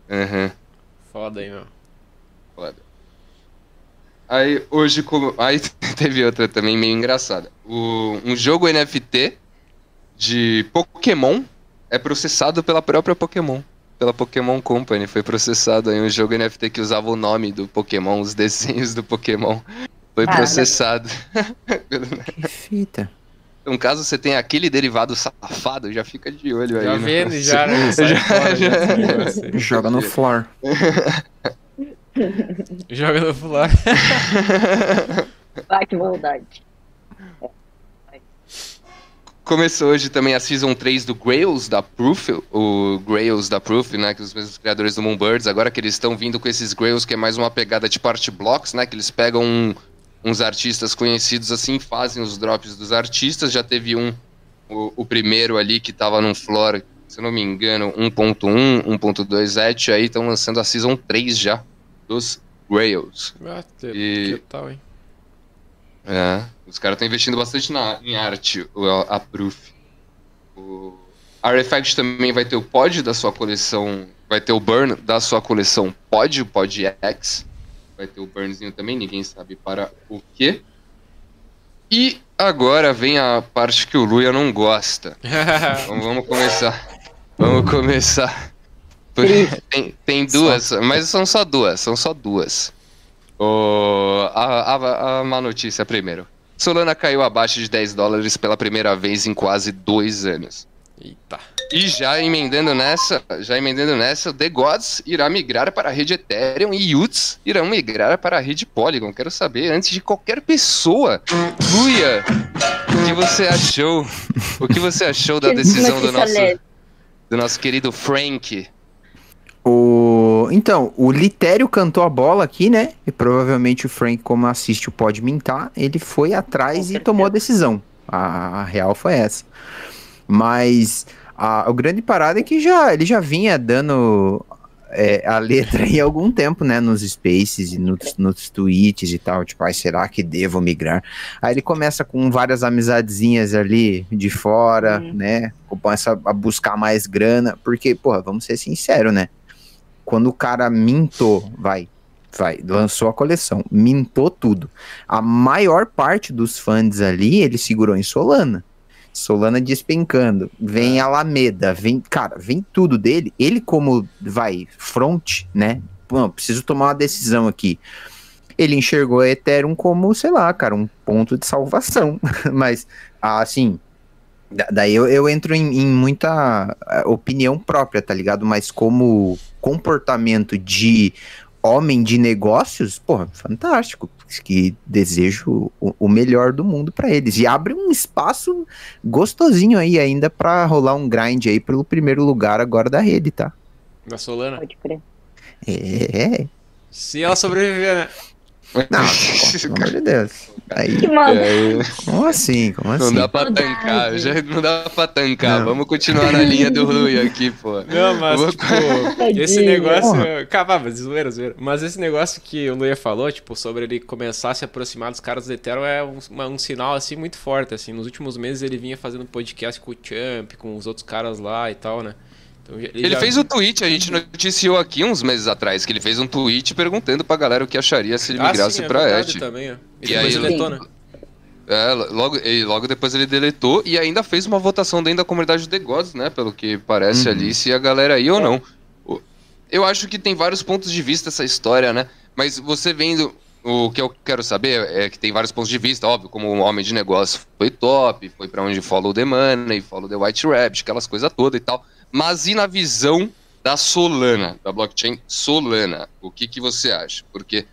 Uhum.
Foda aí, meu.
Foda. Aí hoje como. Aí teve outra também meio engraçada. O... Um jogo NFT de Pokémon é processado pela própria Pokémon. Pela Pokémon Company. Foi processado aí um jogo NFT que usava o nome do Pokémon, os desenhos do Pokémon. Foi
Caramba.
processado.
Que fita.
Então, caso você tenha aquele derivado safado, já fica de olho aí.
Já
no-
vende, já, né?
Já-
fora, já.
Joga no floor.
Joga no fular.
ai, que maldade.
Começou hoje também a Season 3 do Grails da Proof, o Grails da Proof, né, que os mesmos criadores do Moonbirds, agora que eles estão vindo com esses Grails, que é mais uma pegada de art blocks, né, que eles pegam um- uns artistas conhecidos assim, fazem os drops dos artistas, já teve um, o, o primeiro ali que tava num floor, se eu não me engano, 1.1, 1.2 et, aí estão lançando a Season 3 já, dos Grails.
Ah, que,
E-
que tal, hein?
É, os caras estão investindo bastante na, em arte, a Proof. O Artifact também vai ter o pod da sua coleção, vai ter o burn da sua coleção pod, o pod X. Vai ter o burnzinho também, ninguém sabe para o quê. E agora vem a parte que o Luia não gosta. Então vamos começar. Vamos começar. Por- Tem, tem duas, mas são só duas, são só duas. O- a, a, a má notícia primeiro. Solana caiu abaixo de 10 dólares pela primeira vez em quase dois anos.
Eita.
E já emendando nessa, já emendando nessa, o The Gods irá migrar para a rede Ethereum e Yuts irão migrar para a rede Polygon. Quero saber, antes de qualquer pessoa, Luia, o que você achou? O que você achou da decisão do nosso, do nosso querido Frank?
O... Então, o Litério cantou a bola aqui, né? E provavelmente o Frank, como assiste o Pode Mintar, ele foi atrás e tomou a decisão. A, a real foi essa. Mas a, o grande parada é que já, ele já vinha dando é, a letra aí há algum tempo, né? Nos spaces e nos, nos tweets e tal. Tipo, ai, será que devo migrar? Aí ele começa com várias amizadezinhas ali de fora, uhum. né? Começa a buscar mais grana. Porque, porra, vamos ser sinceros, né? Quando o cara mintou, vai, vai, lançou a coleção, mintou tudo. A maior parte dos fãs ali, ele segurou em Solana. Solana despencando, vem é. Alameda, vem, cara, vem tudo dele. Ele como vai front, né? Bom, preciso tomar uma decisão aqui. Ele enxergou a Ethereum como, sei lá, cara, um ponto de salvação. Mas, assim, daí eu, eu entro em, em, muita eh, opinião própria, tá ligado? Mas como comportamento de homem de negócios, porra, fantástico. Que desejo o, o melhor do mundo para eles. E abre um espaço gostosinho aí ainda para rolar um grind aí pelo primeiro lugar agora da rede, tá?
Da Solana? Pode crer.
É.
Se ela sobreviver, né?
Não, pelo amor de Deus. Aí,
é,
como assim? Como assim?
Não dá pra tancar, já não dá pra tancar. Não. Vamos continuar na linha do Rui aqui, pô.
Não, mas, Vou... tipo, esse negócio. Cavava, zoeira, zoeira. Mas esse negócio que o Luia falou, tipo, sobre ele começar a se aproximar dos caras do Ethereum é um, um, sinal, assim, muito forte, assim. Nos últimos meses ele vinha fazendo podcast com o Champ, com os outros caras lá e tal, né?
Então, ele, ele já... fez o um tweet, a gente noticiou aqui uns meses atrás, que ele fez um tweet perguntando pra galera o que acharia se ele ah, migrasse sim, é pra Edge.
Também, E, e aí ele deletou, né?
É, logo, e logo depois ele deletou e ainda fez uma votação dentro da comunidade do The Gods, né? Pelo que parece uhum. ali, se a galera ia ou não. Eu acho que tem vários pontos de vista essa história, né? Mas você vendo. O que eu quero saber é que tem vários pontos de vista, óbvio, como um homem de negócio foi top, foi para onde follow the money, follow the white rabbit, aquelas coisas todas e tal. Mas e na visão da Solana, da blockchain Solana? O que, que você acha? Porque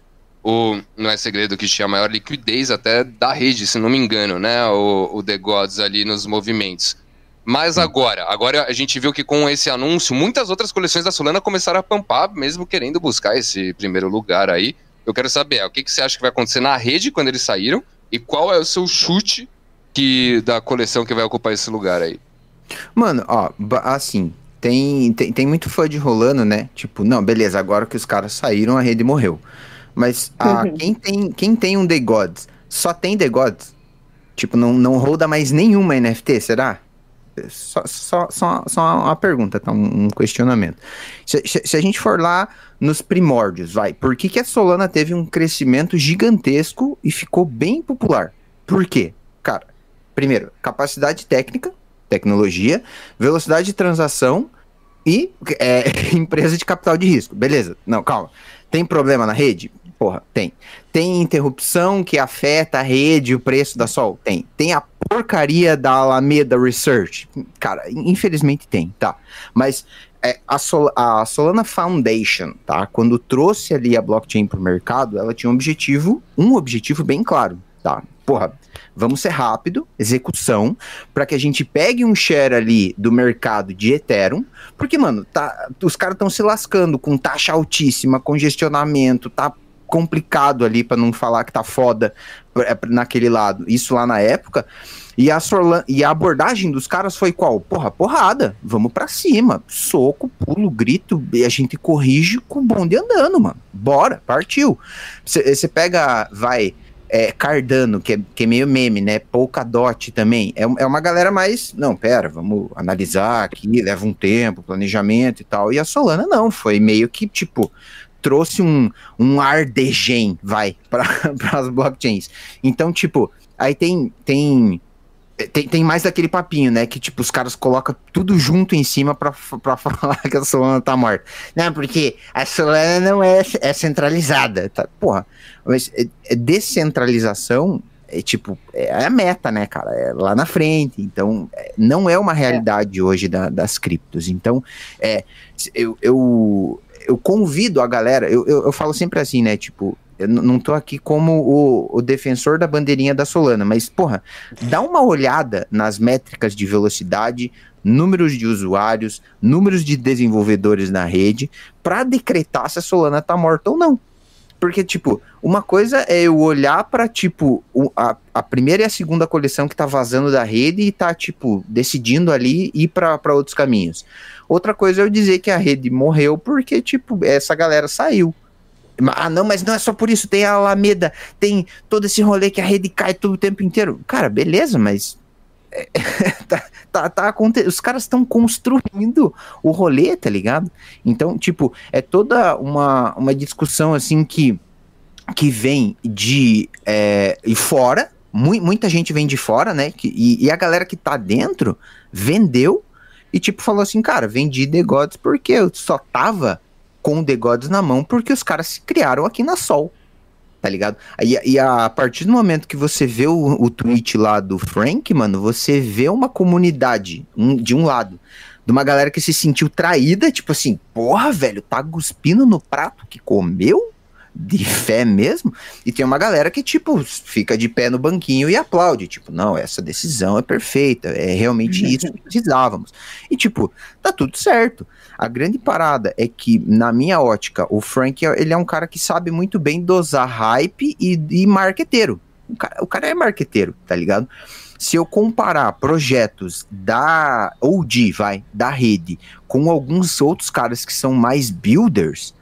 o, não é segredo que tinha a maior liquidez até da rede, se não me engano, né? O, o The Gods ali nos movimentos. Mas agora, agora a gente viu que com esse anúncio, muitas outras coleções da Solana começaram a pampar, mesmo querendo buscar esse primeiro lugar aí. Eu quero saber, o que, que você acha que vai acontecer na rede quando eles saíram? E qual é o seu chute que da coleção que vai ocupar esse lugar aí?
Mano, ó, assim, tem, tem, tem muito fã de rolando, né? Tipo, não, beleza, agora que os caras saíram, a rede morreu. Mas a, uhum. quem, tem, quem tem um The Gods, só tem The Gods? Tipo, não, não roda mais nenhuma NFT, será? Só, só, só, só uma pergunta, tá? Um, um questionamento. Se, se, se, a gente for lá nos primórdios, vai, por que, que a Solana teve um crescimento gigantesco e ficou bem popular? Por quê? Cara, primeiro, capacidade técnica, tecnologia, velocidade de transação e é, empresa de capital de risco. Beleza, não, calma. Tem problema na rede? Porra, tem. Tem interrupção que afeta a rede, o preço da Sol? Tem. Tem a porcaria da Alameda Research? Cara, infelizmente tem, tá. Mas é, a, Sol a Solana Foundation, tá? Quando trouxe ali a blockchain para o mercado, ela tinha um objetivo, um objetivo bem claro, tá? Porra, Vamos ser rápido, execução, para que a gente pegue um share ali do mercado de Ethereum, porque, mano, tá, os caras estão se lascando com taxa altíssima, congestionamento, tá complicado ali, para não falar que tá foda é, naquele lado. Isso lá na época. E a, Sorlan e a abordagem dos caras foi qual? Porra, porrada. Vamos para cima. Soco, pulo, grito. E a gente corrige com o bonde andando, mano. Bora, partiu. Você pega, vai é, Cardano, que é, que é meio meme, né? Polkadot também. É, é uma galera mais. Não, pera, vamos analisar aqui, leva um tempo, planejamento e tal. E a Solana não, foi meio que tipo. Trouxe um, um ar de gen, vai, para as blockchains. Então, tipo, aí tem, tem tem, tem mais aquele papinho, né? Que, tipo, os caras colocam tudo junto em cima pra, pra falar que a Solana tá morta. Não, porque a Solana não é, é centralizada. Tá? Porra, mas é, é descentralização é tipo, é a meta, né, cara? É lá na frente. Então, é, não é uma realidade hoje da, das criptos. Então, é, eu, eu, eu convido a galera, eu, eu, eu falo sempre assim, né? Tipo, eu não tô aqui como o, o defensor da bandeirinha da Solana, mas, porra, dá uma olhada nas métricas de velocidade, números de usuários, números de desenvolvedores na rede, pra decretar se a Solana tá morta ou não. Porque, tipo, uma coisa é eu olhar pra, tipo, a, a primeira e a segunda coleção que tá vazando da rede e tá, tipo, decidindo ali ir pra outros caminhos. Outra coisa é eu dizer que a rede morreu porque, tipo, essa galera saiu. Ah, não, mas não é só por isso. Tem a Alameda, tem todo esse rolê que a rede cai todo o tempo inteiro. Cara, beleza, mas. é, tá, tá, tá aconte- Os caras estão construindo o rolê, tá ligado? Então, tipo, é toda uma, uma discussão assim que, que vem de. É, e fora. mui- muita gente vem de fora, né? que- e, e a galera que tá dentro vendeu e, tipo, falou assim, cara, vendi The Gods porque eu só tava com o The Gods na mão porque os caras se criaram aqui na Sol. Tá ligado? E, e a partir do momento que você vê o, o tweet lá do Frank, mano, você vê uma comunidade um- de um lado. De uma galera que se sentiu traída, tipo assim, porra, velho, tá cuspindo no prato que comeu? De fé mesmo? E tem uma galera que, tipo, fica de pé no banquinho e aplaude. Tipo, não, essa decisão é perfeita, é realmente isso que precisávamos. E, tipo, tá tudo certo. A grande parada é que, na minha ótica, o Frank, ele é um cara que sabe muito bem dosar hype e, e marqueteiro. O cara, o cara é marqueteiro, tá ligado? Se eu comparar projetos da OG, vai, da rede, com alguns outros caras que são mais builders,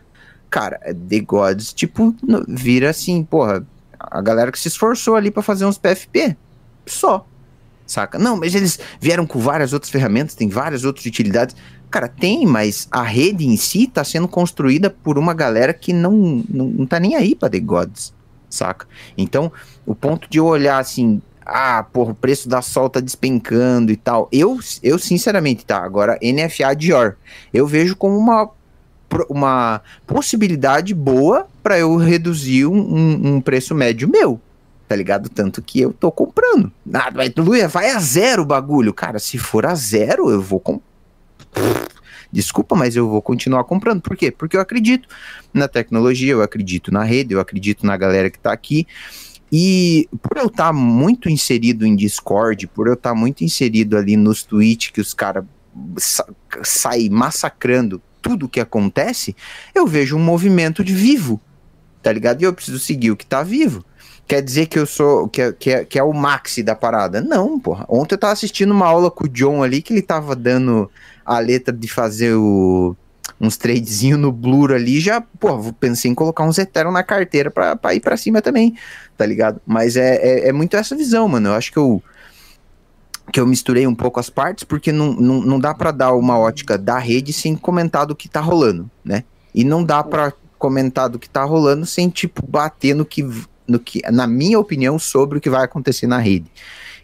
cara, The Gods, tipo, vira assim, porra, a galera que se esforçou ali pra fazer uns PFP, só, saca? Não, mas eles vieram com várias outras ferramentas, tem várias outras utilidades. Cara, tem, mas a rede em si tá sendo construída por uma galera que não, não, não tá nem aí pra The Gods, saca? Então, o ponto de eu olhar assim, ah, porra, o preço da sol tá despencando e tal. Eu, eu sinceramente, tá, agora NFA Dior, eu vejo como uma uma possibilidade boa para eu reduzir um, um- um preço médio meu, tá ligado? Tanto que eu tô comprando. Nada, mas Luia, vai a zero o bagulho. Cara, se for a zero, eu vou. Desculpa, mas eu vou continuar comprando. Por quê? Porque eu acredito na tecnologia, eu acredito na rede, eu acredito na galera que tá aqui. E por eu estar muito inserido em Discord, por eu estar muito inserido ali nos tweets que os caras sa saem massacrando tudo que acontece, eu vejo um movimento de vivo, tá ligado? E eu preciso seguir o que tá vivo. Quer dizer que eu sou, que é, que é, que é o maxi da parada? Não, porra. Ontem eu tava assistindo uma aula com o John ali, que ele tava dando a letra de fazer o, uns tradezinho no Blur ali, já, pô, pensei em colocar uns Ethereum na carteira pra, pra ir pra cima também, tá ligado? Mas é, é, é muito essa visão, mano. Eu acho que eu que eu misturei um pouco as partes, porque não, não, não dá para dar uma ótica da rede sem comentar do que tá rolando, né? E não dá para comentar do que tá rolando sem, tipo, bater no que, no que, na minha opinião, sobre o que vai acontecer na rede.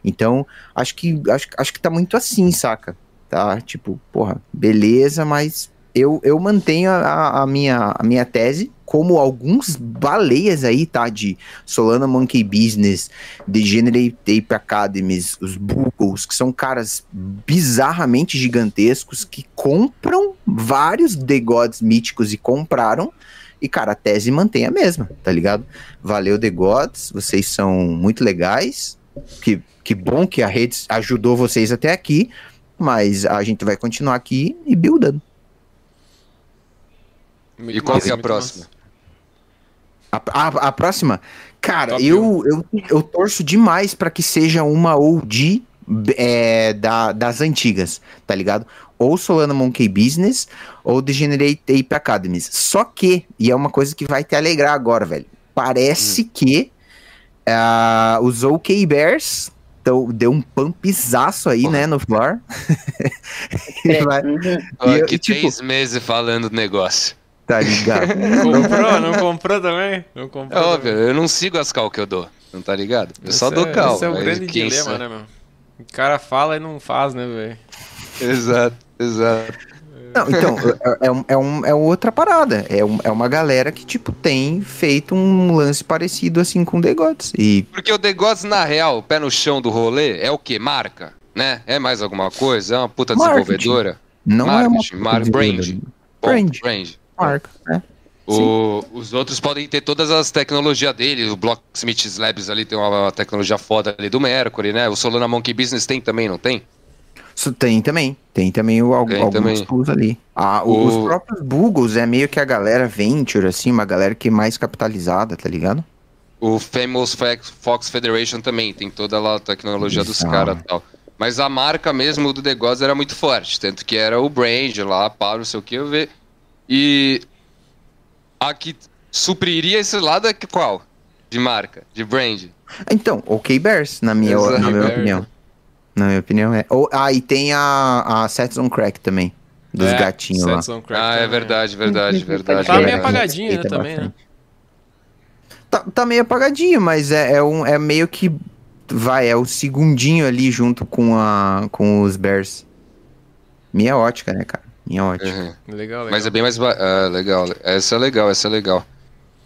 Então, acho que, acho, acho que tá muito assim, saca? Tá, tipo, porra, beleza, mas eu, eu mantenho a, a, minha, a minha tese, como alguns baleias aí, tá? De Solana Monkey Business, Degenerate Tape Academies, os Buggles, que são caras bizarramente gigantescos que compram vários The Gods míticos e compraram. E, cara, a tese mantém a mesma, tá ligado? Valeu, The Gods, vocês são muito legais. Que, que bom que a rede ajudou vocês até aqui, mas a gente vai continuar aqui e buildando.
E qual que é a próxima?
A, a, a, próxima? Cara,
Top
eu, eu, eu torço demais para que seja uma OG é, da, das antigas, tá ligado? Ou Solana Monkey Business ou Degenerate Ape Academies. Só que, e é uma coisa que vai te alegrar agora, velho. Parece hum. que uh, os OK Bears então, deu um pumpzaço aí, né, no floor.
e vai, Tô aqui e, tipo, três meses falando do negócio.
Tá ligado?
comprou? Não comprou também? Não comprou
é óbvio,
também.
eu não sigo as cal que eu dou, não tá ligado? Eu
esse
só dou
é,
cal.
Esse é o grande dilema, sabe? né, meu? O cara fala e não faz, né, velho?
Exato, exato.
Não, então, é, é, é, um, é outra parada. É, um, é uma galera que, tipo, tem feito um lance parecido assim com o The Gods. E...
Porque o The Gods, na real, o pé no chão do rolê, é o que? Marca? Né? É mais alguma coisa? É uma puta
Marketing.
desenvolvedora?
Não
Marketing,
é uma
mar brand.
Brand.
brand.
Marca, né?
O os outros podem ter todas as tecnologias dele, o Blocksmith Labs ali tem uma, uma tecnologia foda ali do Mercury, né? O Solana Monkey Business tem também, não tem?
Isso tem também. Tem também o,
Tem
alguns
também.
tools ali. Ah,
O-
Os próprios Buggles é meio que a galera venture, assim, uma galera que é mais capitalizada, tá ligado?
O Famous Fox Federation também tem toda lá a tecnologia dos caras e tal. Mas a marca mesmo do negócio era muito forte, tanto que era o brand lá, pá, não sei o que, eu ver. E a que supriria esse lado é que qual? De marca, de brand.
Então, OK Bears, na minha,
Exato.
na minha opinião. Na minha opinião, é. Ou, ah, e tem a, a Sets on Crack também. Dos
É,
gatinhos lá.
Sets on Crack
Ah, é verdade, verdade, verdade.
Tá meio apagadinho, né,
respeita
também, né?
Tá, tá meio apagadinho, mas é, é, um, é meio que. Vai, é o segundinho ali junto com, a, com os Bears. Minha ótica, né, cara? Ótica.
Uhum.
Legal, legal.
Mas é bem mais. Ah, legal. Essa é legal, essa é legal.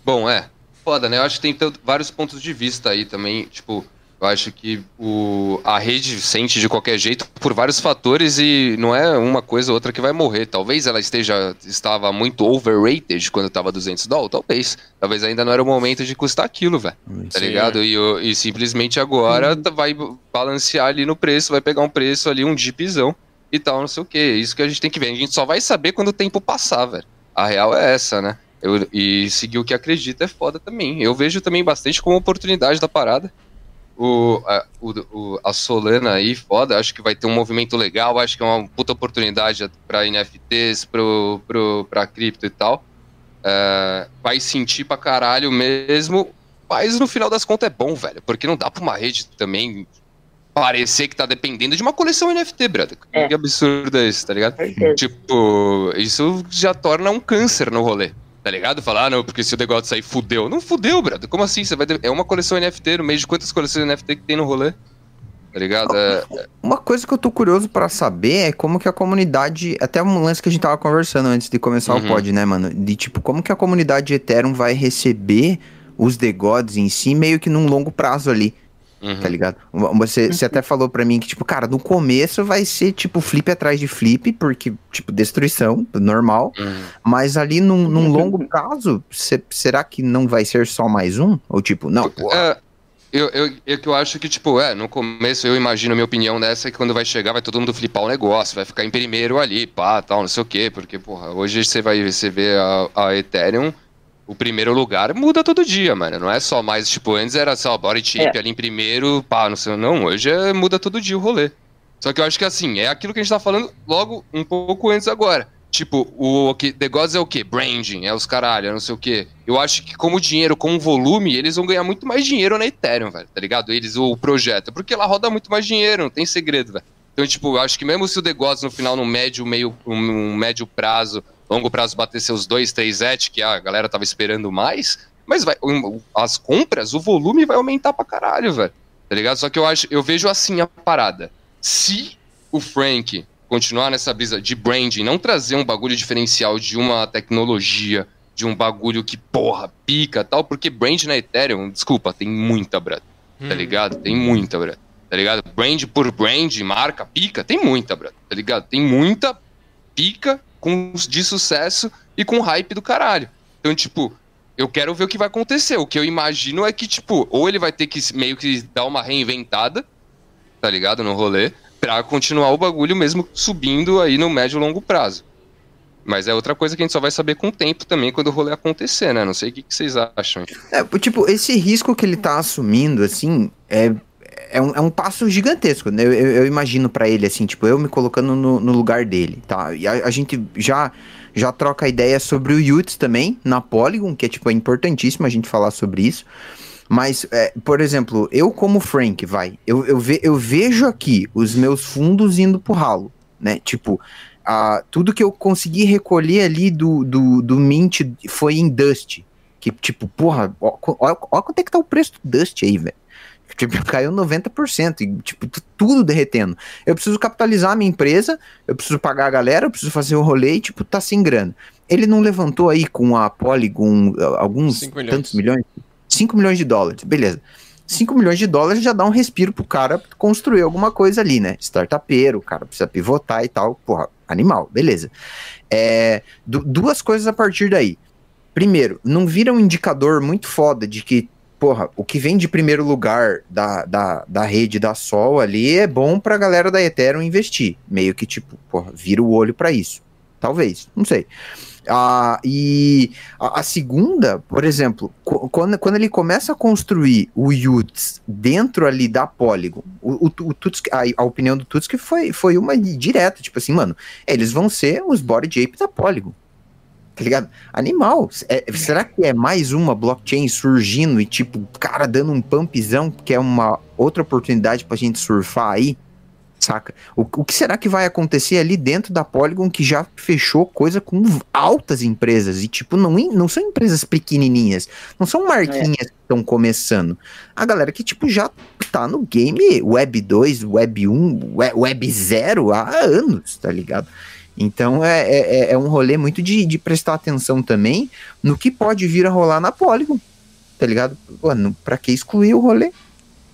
Bom, é. Foda, né? Eu acho que tem vários pontos de vista aí também. Tipo, eu acho que o, a rede sente de qualquer jeito por vários fatores e não é uma coisa ou outra que vai morrer. Talvez ela esteja estava muito overrated quando tava 200 dólares. Talvez. Talvez ainda não era o momento de custar aquilo, velho. Tá ligado? E, e simplesmente agora tá- vai balancear ali no preço, vai pegar um preço ali, um dipzão e tal, não sei o que. Isso que a gente tem que ver. A gente só vai saber quando o tempo passar, velho. A real é essa, né? Eu, e seguir o que acredita é foda também. Eu vejo também bastante como oportunidade da parada. O, a, o, a Solana aí, foda, acho que vai ter um movimento legal, acho que é uma puta oportunidade pra NFTs, pro, pro, pra cripto e tal. É, vai sentir pra caralho mesmo, mas no final das contas é bom, velho, porque não dá pra uma rede também parecer que tá dependendo de uma coleção NFT, brother.
É.
Que absurdo é isso, tá ligado? Tipo, isso já torna um câncer no rolê. Tá ligado? Falar, ah, não, porque se o negócio sair fudeu. Não fudeu, brother. Como assim? Você vai. de- É uma coleção NFT no meio de quantas coleções NFT que tem no rolê? Tá ligado? É,
Uma coisa que eu tô curioso pra saber é como que a comunidade. Até um lance que a gente tava conversando antes de começar
Uhum.
o pod, né, mano? De tipo, como que a comunidade Ethereum vai receber os The Gods em si, meio que num longo prazo ali,
uhum.
tá ligado? Você, você até falou pra mim que, tipo, cara, no começo vai ser, tipo, flip atrás de flip, porque, tipo, destruição, normal.
Uhum.
Mas ali num, num longo prazo, cê- será que não vai ser só mais um? Ou tipo, não, pô,
É, eu, eu, eu, que eu acho que, tipo, é, no começo eu imagino a minha opinião dessa é que quando vai chegar vai todo mundo flipar o negócio, vai ficar em primeiro ali, pá, tal, não sei o quê, porque, porra, hoje você vai você vê a, a Ethereum, o primeiro lugar muda todo dia, mano, não é só mais, tipo, antes era só body chip
É.
ali em primeiro, pá, não sei, não, hoje é, muda todo dia o rolê. Só que eu acho que, assim, é aquilo que a gente tá falando logo um pouco antes agora. Tipo, o que negócio é o quê? Branding, é os caralho, é não sei o quê. Eu acho que como dinheiro, como volume, eles vão ganhar muito mais dinheiro na Ethereum, velho, tá ligado? Eles, o projeto. Porque lá roda muito mais dinheiro, não tem segredo, velho. Então, tipo, eu acho que mesmo se o negócio no final, no médio, meio, um médio prazo, longo prazo, bater seus 2, 3 et, que a galera tava esperando mais, mas vai, as compras, o volume vai aumentar pra caralho, velho. Tá ligado? Só que eu acho, eu vejo assim a parada. Se o Frank continuar nessa brisa de branding, não trazer um bagulho diferencial de uma tecnologia, de um bagulho que, porra, pica tal, porque brand na Ethereum, desculpa, tem muita, brother. Tá
Hum.
ligado? Tem muita, brother. Tá ligado? Brand por brand, marca, pica, tem muita, brother. Tá ligado? Tem muita pica com, de sucesso e com hype do caralho. Então, tipo, eu quero ver o que vai acontecer. O que eu imagino é que, tipo, ou ele vai ter que meio que dar uma reinventada, tá ligado? No rolê, pra continuar o bagulho mesmo subindo aí no médio e longo prazo. Mas é outra coisa que a gente só vai saber com o tempo também, quando o rolê acontecer, né? Não sei o que, que vocês acham.
É, tipo, esse risco que ele tá assumindo, assim, é, é, um, é um passo gigantesco, né? Eu, eu, eu imagino pra ele, assim, tipo, eu me colocando no, no lugar dele, tá? E a, a gente já, já troca ideia sobre o Utes também, na Polygon, que é, tipo, é importantíssimo a gente falar sobre isso. Mas, é, por exemplo, eu como Frank, vai, eu, eu, ve, eu vejo aqui os meus fundos indo pro ralo, né? Tipo, ah, tudo que eu consegui recolher ali do, do, do Mint foi em Dust. Que, tipo, porra, ó quanto é que tá o preço do Dust aí, velho. Tipo, caiu 90%, e, tipo, tu- tudo derretendo. Eu preciso capitalizar a minha empresa, eu preciso pagar a galera, eu preciso fazer o rolê e, tipo, tá sem grana. Ele não levantou aí com a Polygon ah, alguns
milhões.
tantos milhões? 5 milhões de dólares, beleza. 5 milhões de dólares já dá um respiro pro cara construir alguma coisa ali, né? Startupeiro, o cara precisa pivotar e tal, porra, animal, beleza. É, du- duas coisas a partir daí. primeiro, não vira um indicador muito foda de que, porra, o que vem de primeiro lugar da, da, da rede da Sol ali é bom pra galera da Ethereum investir. Meio que, tipo, porra, vira o olho para isso. Talvez, não sei. Ah, e a, a, segunda, por exemplo, quando, quando ele começa a construir o Yuts dentro ali da Polygon, o, o, o Tutsk, a, a, opinião do Tutsk foi, foi uma direta, tipo assim, mano, eles vão ser os body ape da Polygon. Tá ligado? Animal. É, será que é mais uma blockchain surgindo e, tipo, cara dando um pumpzão, que é uma outra oportunidade pra gente surfar aí? saca? O, o que será que vai acontecer ali dentro da Polygon que já fechou coisa com altas empresas e, tipo, não, não são empresas pequenininhas, não são marquinhas é. que estão começando. A galera que, tipo, já tá no game Web 2, Web 1, Web 0 há anos, tá ligado? Então é, é, é, é um rolê muito de, de prestar atenção também no que pode vir a rolar na Polygon, tá ligado? Mano, pra que excluir o rolê?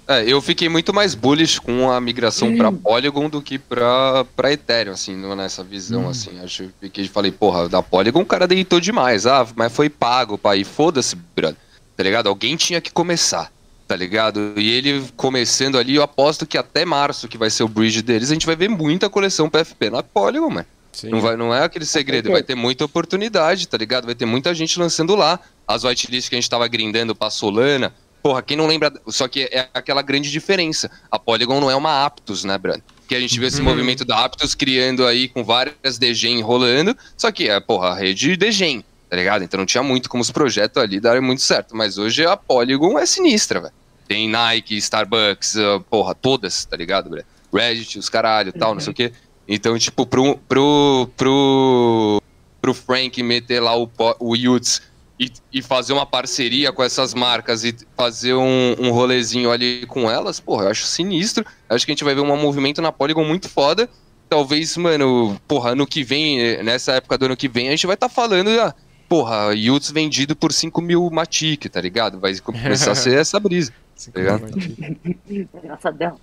É, eu fiquei muito mais bullish com a migração hum. para Polygon do que para para Ethereum, assim, nessa visão, hum. assim. Acho que falei, porra, da Polygon o cara deitou demais. Ah, mas foi pago, pai. Foda-se, brother. Tá ligado? Alguém tinha que começar, tá ligado? E ele começando ali, eu aposto que até março, que vai ser o bridge deles, a gente vai ver muita coleção PFP na Polygon, mano. Não, vai, não é aquele segredo, vai ter muita oportunidade, tá ligado? Vai ter muita gente lançando lá. As whitelists que a gente tava grindando pra Solana, Porra, quem não lembra. Só que é aquela grande diferença. A Polygon não é uma Aptos, né, Brando? Que a gente vê esse uhum. movimento da Aptos criando aí com várias DGen enrolando. Só que é, porra, a rede DGen, tá ligado? Então não tinha muito como os projetos ali darem muito certo. Mas hoje a Polygon é sinistra, velho. Tem Nike, Starbucks, uh, porra, todas, tá ligado, Brando? Reddit, os caralho, tal, uhum. não sei o quê. Então, tipo, pro, pro, pro, pro Frank meter lá o, o Yuts e, e, fazer uma parceria com essas marcas e fazer um, um rolezinho ali com elas, porra, eu acho sinistro. Acho que a gente vai ver um movimento na Polygon muito foda. Talvez, mano, porra, ano que vem, nessa época do ano que vem, a gente vai estar tá falando, ah, porra, Yuts vendido por 5 mil Matic, tá ligado? Vai começar a ser essa brisa. Tá ligado?
Engraçadão.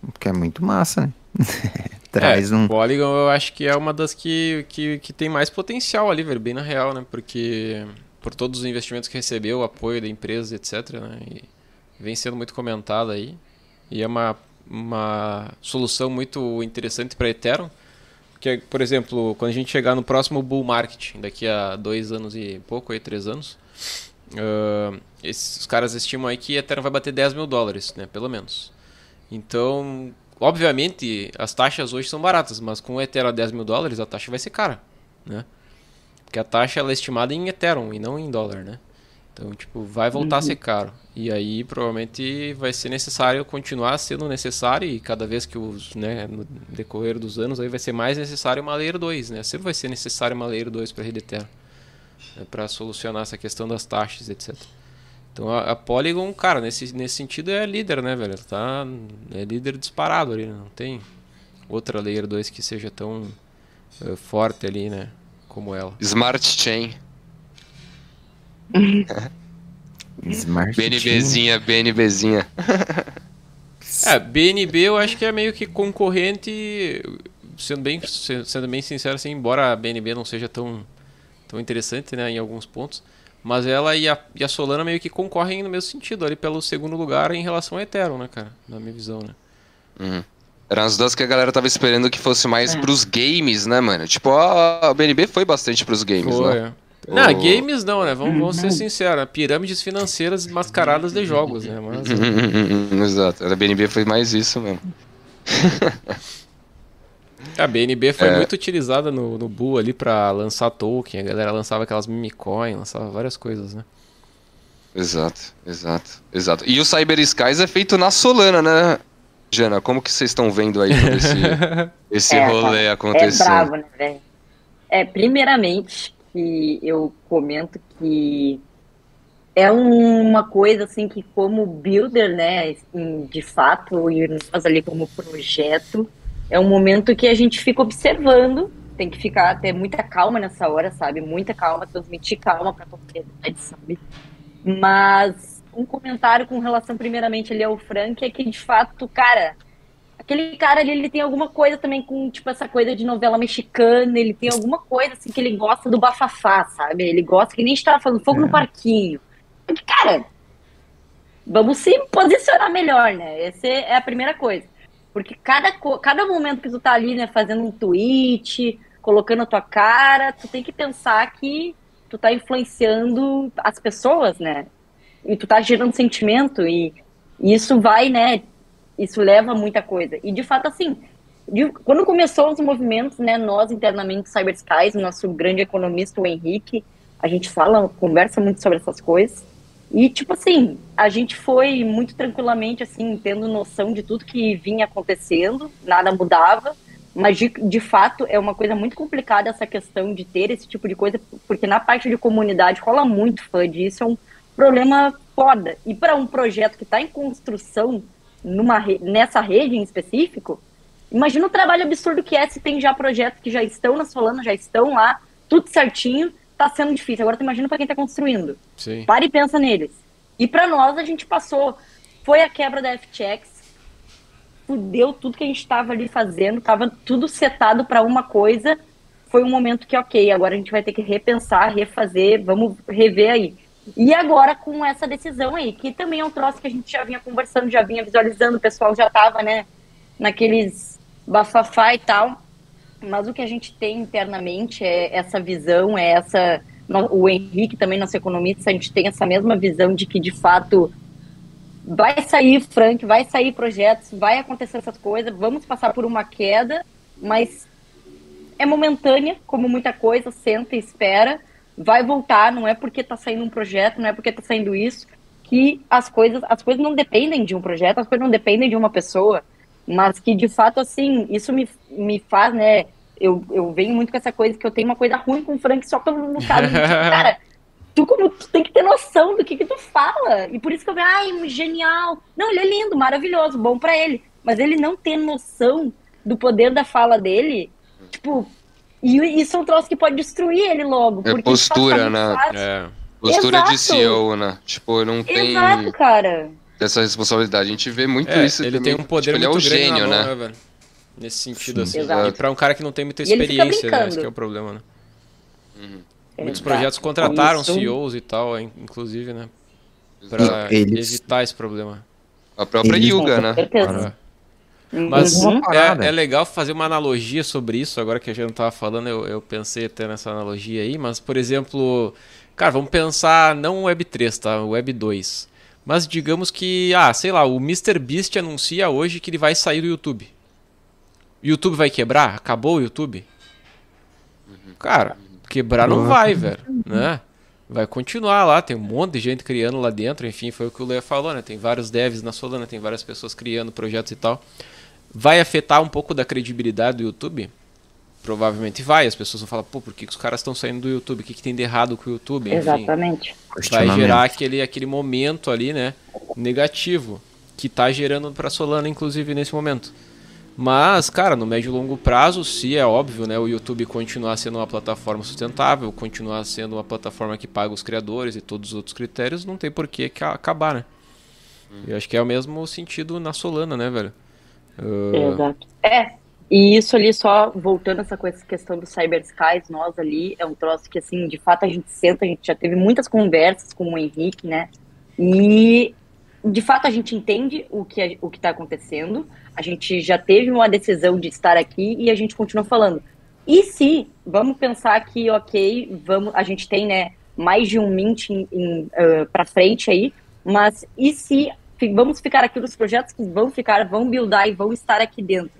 Porque é muito massa, né? Traz
é,
um.
Polygon eu acho que é uma das que, que, que tem mais potencial ali, velho, bem na real, né? Porque por todos os investimentos que recebeu, apoio da empresa, etc. Né? E vem sendo muito comentado aí. E é uma, uma solução muito interessante para Ethereum. Porque, por exemplo, quando a gente chegar no próximo bull market, daqui a dois anos e pouco, aí, três anos, uh, esses caras estimam aí que Ethereum vai bater 10 mil dólares, né, pelo menos. Então, obviamente, as taxas hoje são baratas, mas com o Ethereum a 10 mil dólares, a taxa vai ser cara, né? Porque a taxa ela é estimada em Ethereum e não em dólar, né? Então, tipo, vai voltar uhum. a ser caro. E aí, provavelmente, vai ser necessário continuar sendo necessário e cada vez que os, né, no decorrer dos anos, aí vai ser mais necessário uma Layer 2, né? Sempre vai ser necessário uma Layer 2 para a rede Ethereum. Né, para solucionar essa questão das taxas, etc. Então, a, a, Polygon, cara, nesse, nesse sentido é líder, né, velho? Tá, é líder disparado ali, né? não tem outra Layer 2 que seja tão uh, forte ali, né? como ela.
Smart Chain.
Smart
BNBzinha, BNBzinha.
é, BNB eu acho que é meio que concorrente, sendo bem, sendo bem sincero, assim, embora a BNB não seja tão, tão interessante né, em alguns pontos, mas ela e a, e a Solana meio que concorrem no mesmo sentido, ali pelo segundo lugar em relação a Ethereum, né, cara? Na minha visão, né?
Uhum. Eram as duas que a galera tava esperando que fosse mais é. pros games, né, mano? Tipo, a BNB foi bastante pros games, foi. né?
Não, o... games não, né? Vamos, vamos ser sinceros. Pirâmides financeiras mascaradas de jogos, né? Mas...
Exato. A BNB foi mais isso mesmo.
A BNB foi é. muito utilizada no, no Bull ali pra lançar token. A galera lançava aquelas meme coins, lançava várias coisas, né?
Exato, exato, exato. E o Cyber Skies é feito na Solana, né? Jana, como que vocês estão vendo aí todo esse, esse é, rolê tá, acontecendo? É bravo, né,
velho? É, primeiramente, que eu comento que é uma coisa assim que como builder, né, de fato, e nós ali como projeto, é um momento que a gente fica observando, tem que ficar ter muita calma nessa hora, sabe? Muita calma, transmitir calma para a comunidade, sabe? Mas um comentário com relação primeiramente ali ao Frank é que de fato, cara, aquele cara ali, ele tem alguma coisa também com, tipo, essa coisa de novela mexicana, ele tem alguma coisa, assim, que ele gosta do bafafá, sabe? Ele gosta, que nem a gente tava falando, fogo
É.
no parquinho. Porque, cara, vamos se posicionar melhor, né? Essa é a primeira coisa. Porque cada, cada momento que tu tá ali, né, fazendo um tweet, colocando a tua cara, tu tem que pensar que tu tá influenciando as pessoas, né? E tu tá gerando sentimento e, e isso vai, né? Isso leva a muita coisa. E de fato, assim, de- quando começou os movimentos, né, nós internamente, Cyber o nosso grande economista, o Henrique, a gente fala, conversa muito sobre essas coisas. E, tipo assim, a gente foi muito tranquilamente, assim, tendo noção de tudo que vinha acontecendo, nada mudava, mas de, de fato é uma coisa muito complicada essa questão de ter esse tipo de coisa, porque na parte de comunidade rola muito fã disso, é um problema foda. E para um projeto que está em construção numa re- nessa rede em específico, imagina o trabalho absurdo que é se tem já projetos que já estão na Solana, já estão lá, tudo certinho, tá sendo difícil. Agora tu imagina para quem está construindo.
Sim.
Para e pensa neles. E para nós, a gente passou. Foi a quebra da FTX. Fudeu tudo que a gente estava ali fazendo. Tava tudo setado para uma coisa. Foi um momento que, ok, agora a gente vai ter que repensar, refazer, vamos rever aí. E agora com essa decisão aí, que também é um troço que a gente já vinha conversando, já vinha visualizando, o pessoal já tava, né, naqueles bafafá e tal. Mas o que a gente tem internamente é essa visão, é essa. O Henrique também, nosso economista, a gente tem essa mesma visão de que, de fato, vai sair Frank, vai sair projetos, vai acontecer essas coisas, vamos passar por uma queda, mas é momentânea, como muita coisa, senta e espera, vai voltar, não é porque tá saindo um projeto, não é porque tá saindo isso, que as coisas, as coisas não dependem de um projeto, as coisas não dependem de uma pessoa, mas que de fato, assim, isso me, me faz, né? Eu, eu venho muito com essa coisa que eu tenho uma coisa ruim com o Frank só pelo caso de, cara, tu como tu tem que ter noção do que que tu fala. E por isso que eu vejo, ai, genial. Não, ele é lindo, maravilhoso, bom pra ele. Mas ele não ter noção do poder da fala dele, tipo, e isso é um troço que pode destruir ele logo.
É postura,
de
né?
É.
Postura de
Exato.
CEO, né? Tipo, não tem
Exato, cara.
Essa responsabilidade. A gente vê muito
É,
isso
ele
também.
tem um poder
tipo, ele é
muito
o
grande
gênio,
na mão,
né?
né, velho? Nesse sentido,
Sim.
assim.
Exato.
E pra um cara que não tem muita experiência, né? Esse que é o problema, né?
Uhum.
Muitos projetos contrataram
Isso-
CEOs e tal, in- inclusive, né? Pra
Eles-
evitar esse problema.
A própria
Eles-
Yuga,
Com
né?
certeza.
Mas
Uhum.
Parada.
é, é legal fazer uma analogia sobre isso, agora que a gente não tava falando, eu, eu pensei até nessa analogia aí, mas, por exemplo, cara, vamos pensar não o Web 3, tá? O Web 2. Mas digamos que, ah, sei lá, o MrBeast anuncia hoje que ele vai sair do YouTube. O YouTube vai quebrar? Acabou o YouTube? Cara, quebrar não vai, velho, né? Vai continuar lá, tem um monte de gente criando lá dentro, enfim, foi o que o Leia falou, né? Tem vários devs na Solana, tem várias pessoas criando projetos e tal. Vai afetar um pouco da credibilidade do YouTube? Provavelmente vai. As pessoas vão falar, pô, por que, que os caras estão saindo do YouTube? O que, que tem de errado com o YouTube? Enfim,
Exatamente.
vai gerar aquele, aquele momento ali, né? Negativo. Que tá gerando pra Solana, inclusive, nesse momento. Mas, cara, no médio e longo prazo, se é óbvio, né? O YouTube continuar sendo uma plataforma sustentável, continuar sendo uma plataforma que paga os criadores e todos os outros critérios, não tem por que ca- acabar, né? Eu acho que é o mesmo sentido na Solana, né, velho? Ah,
Exato. É, e isso ali, só voltando essa coisa, questão do Cyber Skies, nós ali, é um troço que, assim, de fato a gente senta, a gente já teve muitas conversas com o Henrique, né? E, de fato, a gente entende o que é- o que está acontecendo, a gente já teve uma decisão de estar aqui e a gente continua falando. E se, vamos pensar que, ok, vamos, a gente tem, né, mais de um mint ah, pra frente aí, mas e se vamos ficar aqui nos projetos que vão ficar, vão buildar e vão estar aqui dentro?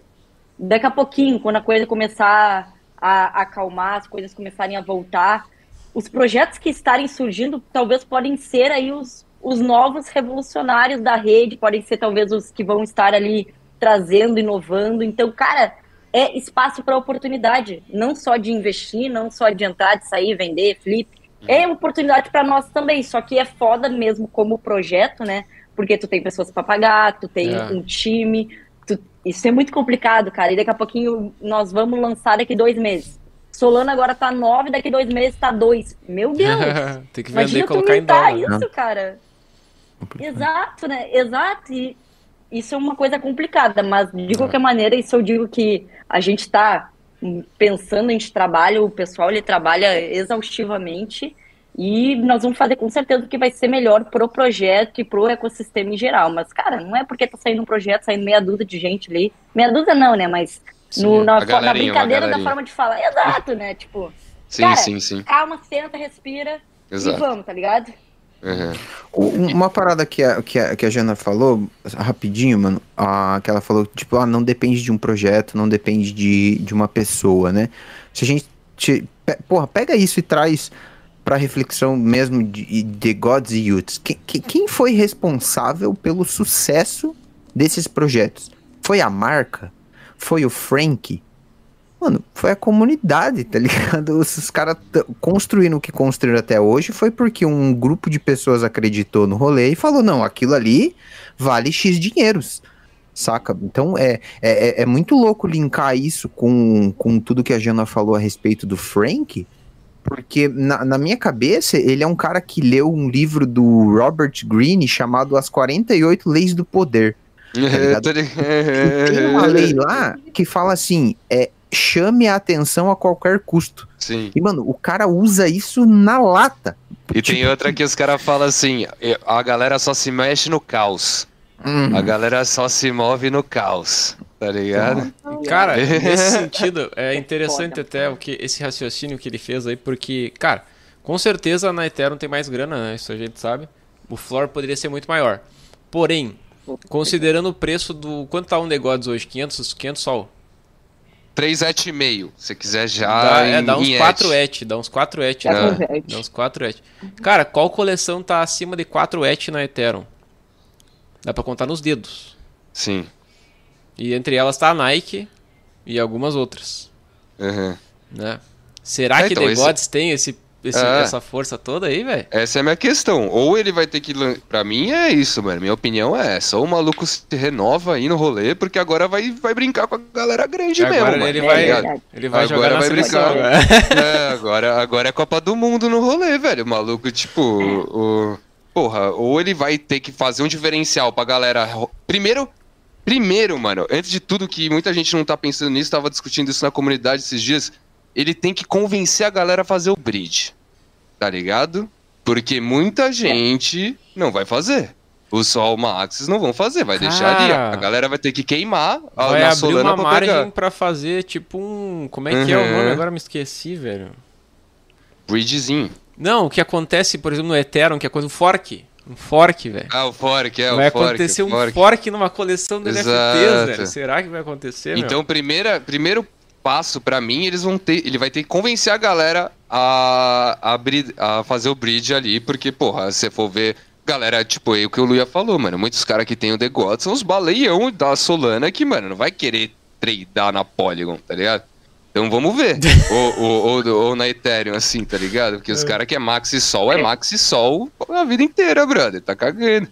Daqui a pouquinho, quando a coisa começar a acalmar, as coisas começarem a voltar, os projetos que estarem surgindo talvez podem ser aí os, os novos revolucionários da rede, podem ser talvez os que vão estar ali trazendo, inovando. Então, cara, é espaço para oportunidade, não só de investir, não só de entrar, de sair, vender, flip. É oportunidade para nós também, só que é foda mesmo como projeto, né? Porque tu tem pessoas para pagar, tu tem
É.
um time, isso é muito complicado, cara. E daqui a pouquinho nós vamos lançar daqui dois meses. Solana agora tá nove, daqui dois meses tá dois. Meu Deus!
tem que vender
Imagina
e colocar em dólar.
isso, cara. Exato, né? Exato. E, isso é uma coisa complicada, mas de qualquer maneira, isso eu digo que a gente está pensando, a gente trabalha, o pessoal ele trabalha exaustivamente e nós vamos fazer com certeza o que vai ser melhor pro projeto e pro ecossistema em geral. Mas, cara, não é porque tá saindo um projeto, saindo meia dúzia de gente ali. Meia dúzia não, né? Mas
Sim,
no, na, na brincadeira da forma de falar. Exato, né? Tipo,
Sim,
Cara,
sim, sim.
calma, senta, respira
Exato.
e vamos, tá ligado?
Uhum.
Um- Uma parada que a, que a, que a Jana falou, rapidinho, mano, a, que ela falou, tipo, ah, não depende de um projeto, não depende de, de uma pessoa, né? Se a gente, te- pe- porra, pega isso e traz pra reflexão mesmo de, de Gods e Youths. Quem, quem- quem foi responsável pelo sucesso desses projetos? Foi a marca? Foi o Frank? Mano, foi a comunidade, tá ligado? Os, caras construindo o que construíram até hoje foi porque um grupo de pessoas acreditou no rolê e falou: não, aquilo ali vale X dinheiros, saca? Então é, é, é- é muito louco linkar isso com, com tudo que a Jana falou a respeito do Frank, porque na, na minha cabeça ele é um cara que leu um livro do Robert Greene chamado As 48 Leis do Poder. E tem uma lei lá que fala assim: é chame a atenção a qualquer custo.
Sim.
E, mano, o cara usa isso na lata.
E tem outra que os caras falam assim: a galera só se mexe no caos. A galera só se move no caos. Tá ligado?
Cara, nesse sentido, é
É
interessante
foda.
até o que esse raciocínio que ele fez aí, porque, cara, com certeza na Ethereum tem mais grana, né? Isso a gente sabe. O floor poderia ser muito maior. Porém, considerando o preço do. Quanto tá um Negods hoje? 500, 500 sol?
3 et e meio, se quiser já.
dá, é, dá uns
em
4
et.
et, dá uns 4 et. Né? Dá uns 4 et. Cara, qual coleção tá acima de 4 et na Ethereum? Dá pra contar nos dedos.
Sim.
E entre elas tá a Nike e algumas outras,
Uhum.
né? Será
É,
que
então,
The
esse-
Gods tem esse, esse-
É.
essa força toda aí, velho?
Essa é a minha questão. Ou ele vai ter que. Pra mim é isso, mano. Minha opinião é essa. Ou o maluco se renova aí no rolê, porque agora vai, vai brincar com a galera grande
Agora
mesmo. mano,
ele
tá
vai,
ligado?
ele vai
Agora
jogar
vai brincar.
agora.
É, agora, agora é Copa do Mundo no rolê, velho. O maluco, tipo, o. Porra, ou ele vai ter que fazer um diferencial pra galera. ro- Primeiro, primeiro, mano, antes de tudo que muita gente não tá pensando nisso, tava discutindo isso na comunidade esses dias. Ele tem que convencer a galera a fazer o bridge. Tá ligado? Porque muita gente não vai fazer. Os Sol Maxes não vão fazer, vai deixar ali.
Cara.
A galera vai ter que queimar a,
Vai
na
abrir uma
pra
margem
pegar.
pra fazer tipo um. Como é que é o
Uhum.
nome? Agora me esqueci, velho.
Bridgezinho.
Não, o que acontece, por exemplo, no Ethereum, que é coisa um fork. Um fork, velho.
Ah, o Fork, é
vai
o Fork.
acontecer
o
um
fork.
fork numa coleção NFTs,
Exato.
velho. Será que vai acontecer, meu?
Então, primeira, primeiro passo pra mim, eles vão ter, ele vai ter que convencer a galera a, a, bri- a fazer o bridge ali, porque, porra, se for ver, galera, tipo, é o que o Luia falou, mano, muitos caras que tem o The God são os baleião da Solana que, mano, não vai querer tradar na Polygon, tá ligado? Então vamos ver. ou, ou, ou, ou na Ethereum, assim, tá ligado? Porque os caras que é Max e Sol, é Max e Sol a vida inteira, brother, tá cagando.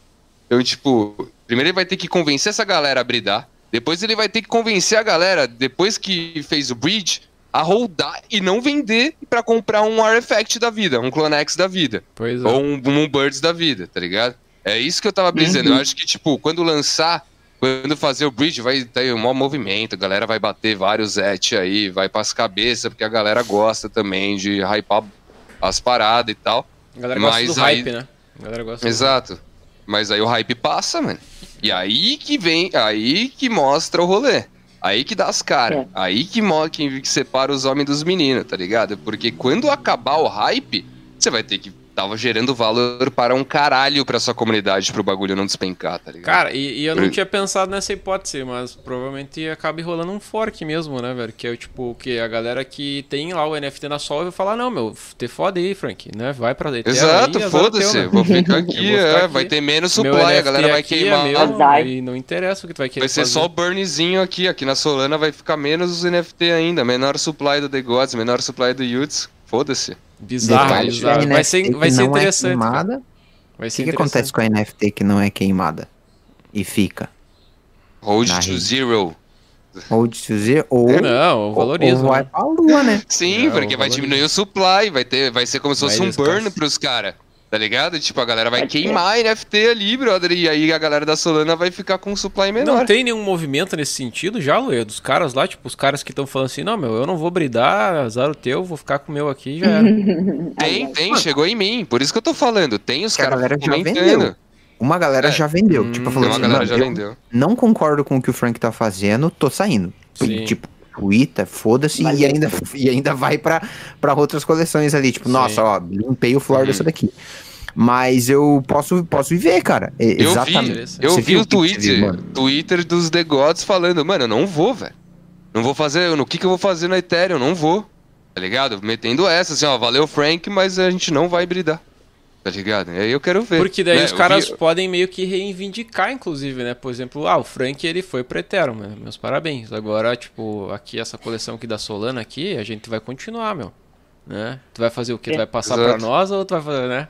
Então, tipo, primeiro ele vai ter que convencer essa galera a bridar. Depois ele vai ter que convencer a galera, depois que fez o bridge, a holdar e não vender pra comprar um Artifact da vida, um Clonex da vida.
Pois é.
Ou um, um Birds da vida, tá ligado? É isso que eu tava brisando. Eu acho que, tipo, quando lançar, quando fazer o bridge, vai ter um maior movimento, a galera vai bater vários et aí, vai pras cabeças, porque a galera gosta também de hypar as paradas e tal.
A galera gosta
Mas
do
aí-
hype, né? A galera gosta do
Exato. Mas aí o hype passa, mano. E aí que vem, aí que mostra o rolê. Aí que dá as caras.
É.
Aí que, que separa os homens dos meninos, tá ligado? Porque quando acabar o hype, você vai ter que tava gerando valor para um caralho pra sua comunidade pro bagulho não despencar, tá ligado?
Cara, e, e eu não
Por-
tinha pensado nessa hipótese, mas provavelmente acaba rolando um fork mesmo, né, velho? Que é o tipo, que a galera que tem lá o NFT na Sol vai falar, não, meu, te foda aí, Frank, né? Vai pra Ethereum
Exato, foda-se.
né?
Vou ficar aqui,
vou ficar
é,
aqui.
vai ter menos
Meu
supply, a galera vai
aqui
queimar.
É meu, e não interessa o que tu vai querer
Vai ser
fazer.
só o burnzinho aqui, aqui na Solana vai ficar menos os NFT ainda, menor supply do The Gods, menor supply do Yuts, foda-se.
Bizarro,
Detalhe,
bizarro. Vai ser, vai ser
não é
interessante. cara.
queimada,
Vai
O
ser
que, que acontece com a NFT que não é queimada? E fica?
Hold to
rede.
zero.
Ou dizer, ou,
Não,
ou,
valoriza.
ou vai
né?
pra lua, né?
Sim,
Não,
porque vai diminuir o supply, vai ter, vai ser como se
Vai
fosse um
descansar.
burn pros caras. Tá ligado? Tipo, a galera vai queimar a NFT ali, brother. E aí a galera da Solana vai ficar com um supply menor.
Não tem nenhum movimento nesse sentido já, Luia? Dos caras lá, tipo, os caras que estão falando assim, não, meu, eu não vou bridar, azar o teu, vou ficar com o meu aqui e já era.
Tem, tem, chegou em mim. Por isso que eu tô falando. Tem os caras
galera já
comentando.
vendeu. Uma galera
É.
já vendeu.
Hum,
tipo,
Tem
falou
uma
assim,
galera
"Mano,
já
eu
vendeu.
não concordo com o que o Frank tá fazendo, tô saindo.
Sim.
Tipo, Twitter, foda-se, e
Valeu.
ainda, e ainda vai pra, pra outras coleções ali. Tipo,
Sim.
nossa, ó, limpei o floor
Uhum.
dessa daqui. Mas eu posso, posso viver, cara. É,
Eu
Exatamente.
vi, eu
Você
vi o Twitter,
viu?
Twitter dos The Gods falando, mano, eu não vou, velho. Não vou fazer, no que que eu vou fazer no Ethereum? Eu não vou. Tá ligado? Metendo essa, assim, ó, valeu Frank, mas a gente não vai bridar. Tá ligado? E aí eu quero ver.
Porque daí
né?
os caras
vi-
podem meio que reivindicar, inclusive, né? Por exemplo, ah, o Frank ele foi pro Ethereum, né? meus parabéns. Agora, tipo, aqui essa coleção aqui da Solana aqui, a gente vai continuar, meu. Né? Tu vai fazer o quê? Tu vai passar pra
Exato.
nós ou tu vai fazer, né?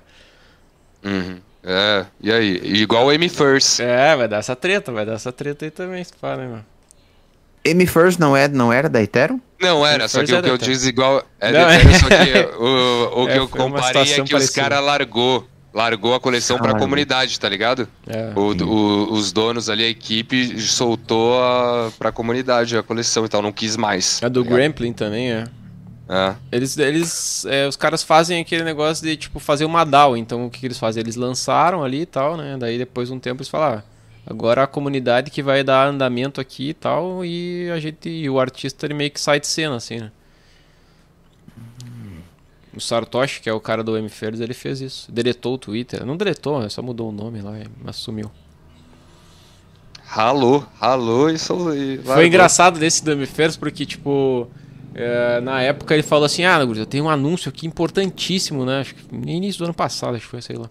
Uhum. É, e aí? Igual o M First.
É, vai dar essa treta, vai dar essa treta aí também, se pá, né, meu?
M First não, é, não era da Ethereum?
Não era, só que
é
o que eu disse igual. É
Não, é.
Só que o, o que
É,
eu comparei é que os
parecida.
caras largou. Largou a coleção
Ah,
pra
largou.
comunidade, tá ligado?
É.
O- o- os donos ali, a equipe, soltou a, pra comunidade a coleção e tal, não quis mais.
A do
tá?
Gramplin também, é.
É.
Eles, eles é, os caras fazem aquele negócio de, tipo, fazer uma DAO. Então, o que, que eles fazem? Eles lançaram ali e tal, né? Daí, depois de um tempo, eles falam, ah, agora a comunidade que vai dar andamento aqui e tal, e a gente, e o artista, ele meio que sai de cena, assim, né? O Sartoshi, que é o cara do M-Fairs, ele fez isso. Deletou o Twitter. Não deletou, só mudou o nome lá, mas sumiu.
Ralou, ralou e, e largou.
Foi engraçado desse do M-Fairs porque, tipo, é, na época ele falou assim: Ah, eu tenho um anúncio aqui importantíssimo, né? Acho que no início do ano passado, acho que foi, sei lá.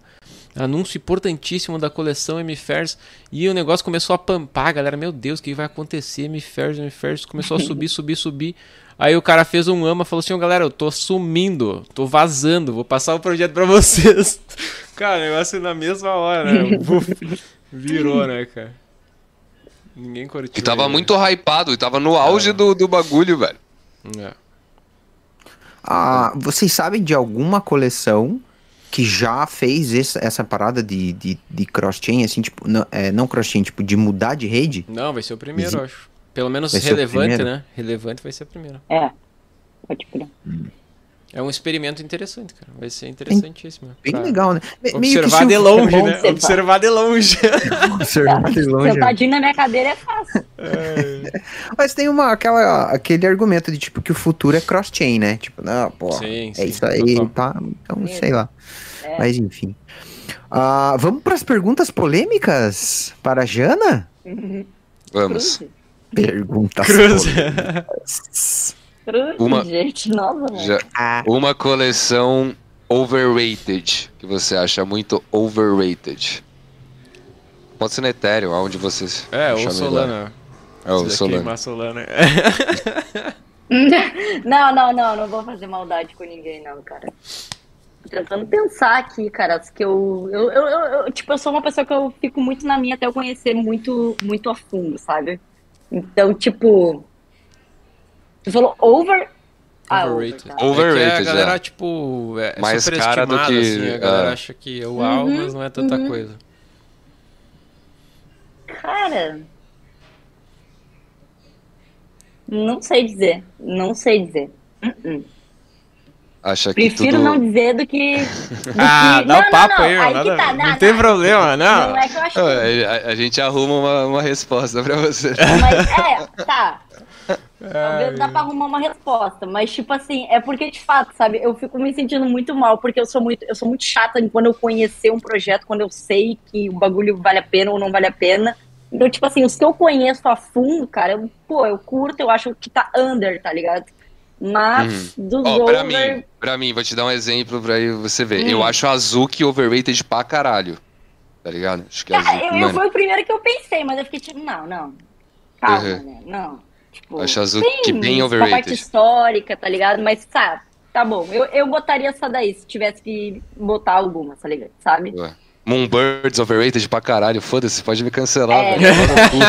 Anúncio importantíssimo da coleção M-Fairs. E o negócio começou a pampar, galera. Meu Deus, o que vai acontecer? M-Fairs, M-Fairs. Começou a subir, subir, subir. Aí o cara fez um ama falou assim: Ô galera, eu tô sumindo, tô vazando, vou passar o projeto pra vocês. cara, o negócio na mesma hora, né? Buf, Virou, né, cara? Ninguém curtiu.
E tava
ele, né?
muito hypado, e tava no auge do, do bagulho, velho.
É.
Ah, vocês sabem de alguma coleção que já fez essa, essa parada de, de, de cross-chain, assim, tipo, não, é, não cross-chain, tipo, de mudar de rede?
Não, vai ser o primeiro,
Exi-
eu acho. Pelo menos
Vai
relevante, né? Relevante vai ser o primeiro.
É. Pode crer.
É um experimento interessante, cara. Vai ser interessantíssimo.
Bem
pra
legal, né? Me- meio que
Observar de longe,
é
né?
observar.
Observar de longe.
Observar de longe.
Sentadinho na minha cadeira é fácil.
Mas tem uma, aquela, aquele argumento de, tipo, que o futuro é cross-chain, né? Tipo, não, pô,
Sim,
é
sim,
isso aí,
total.
tá? Então,
É.
sei lá. Mas, enfim. Ah, vamos para as perguntas polêmicas para a Jana?
Vamos.
Cruz.
Perguntas
Cruz.
polêmicas.
Cruz,
Uma-
gente, nova, né?
Já-
Ah,
uma coleção overrated, que você acha muito overrated. Pode ser no Ethereum, aonde vocês
É, ou. Solana.
É, o
Se
Solana.
Solana.
Não, não, não, não vou fazer maldade com ninguém, não, cara. Tô tentando pensar aqui, cara, que eu, eu, eu, eu- eu- Tipo, eu sou uma pessoa que eu fico muito na minha até eu conhecer muito, muito a fundo, sabe? Então, tipo. Você falou over. Ah,
Overrated. É que
Overrated,
a galera,
é.
tipo, é
Mais cara do que-
assim. A galera
é.
acha que é uau,
Uhum,
mas não é tanta
uhum.
coisa.
Cara. Não sei dizer. Não sei dizer. Uh-uh.
Acha que
Prefiro
tudo...
não dizer do que. do
Ah,
que-
dá
Não,
o
não,
papo
não,
aí,
que tá,
não, tem problema, não.
Não é que eu acho
Ah,
que.
A, a gente arruma uma, uma resposta pra você.
Mas é, tá. Talvez dá pra arrumar uma resposta, mas tipo assim, é porque de fato, sabe, eu fico me sentindo muito mal, porque eu sou muito, eu sou muito chata quando eu conhecer um projeto, quando eu sei que o bagulho vale a pena ou não vale a pena. Então, tipo assim, os que eu conheço a fundo, cara, eu, pô, eu curto, eu acho que tá under, tá ligado? Mas dos
Ó, pra
over.
mim, pra mim, vou te dar um exemplo pra você ver.
Hum.
Eu acho a Azuki overrated pra caralho. Tá ligado? Acho que
Cara,
Azuki,
eu, eu foi o primeiro que eu pensei, mas eu fiquei tipo, não, não. Calma,
Uhum.
né? Não. Tipo,
Acho a Azuki bem
uma parte
overrated.
histórica, tá ligado? Mas, tá, tá bom. Eu, eu botaria essa daí, se tivesse que botar alguma, tá ligado? Sabe?
Ué. Moonbirds overrated pra caralho. Foda-se, pode me cancelar,
É.
velho.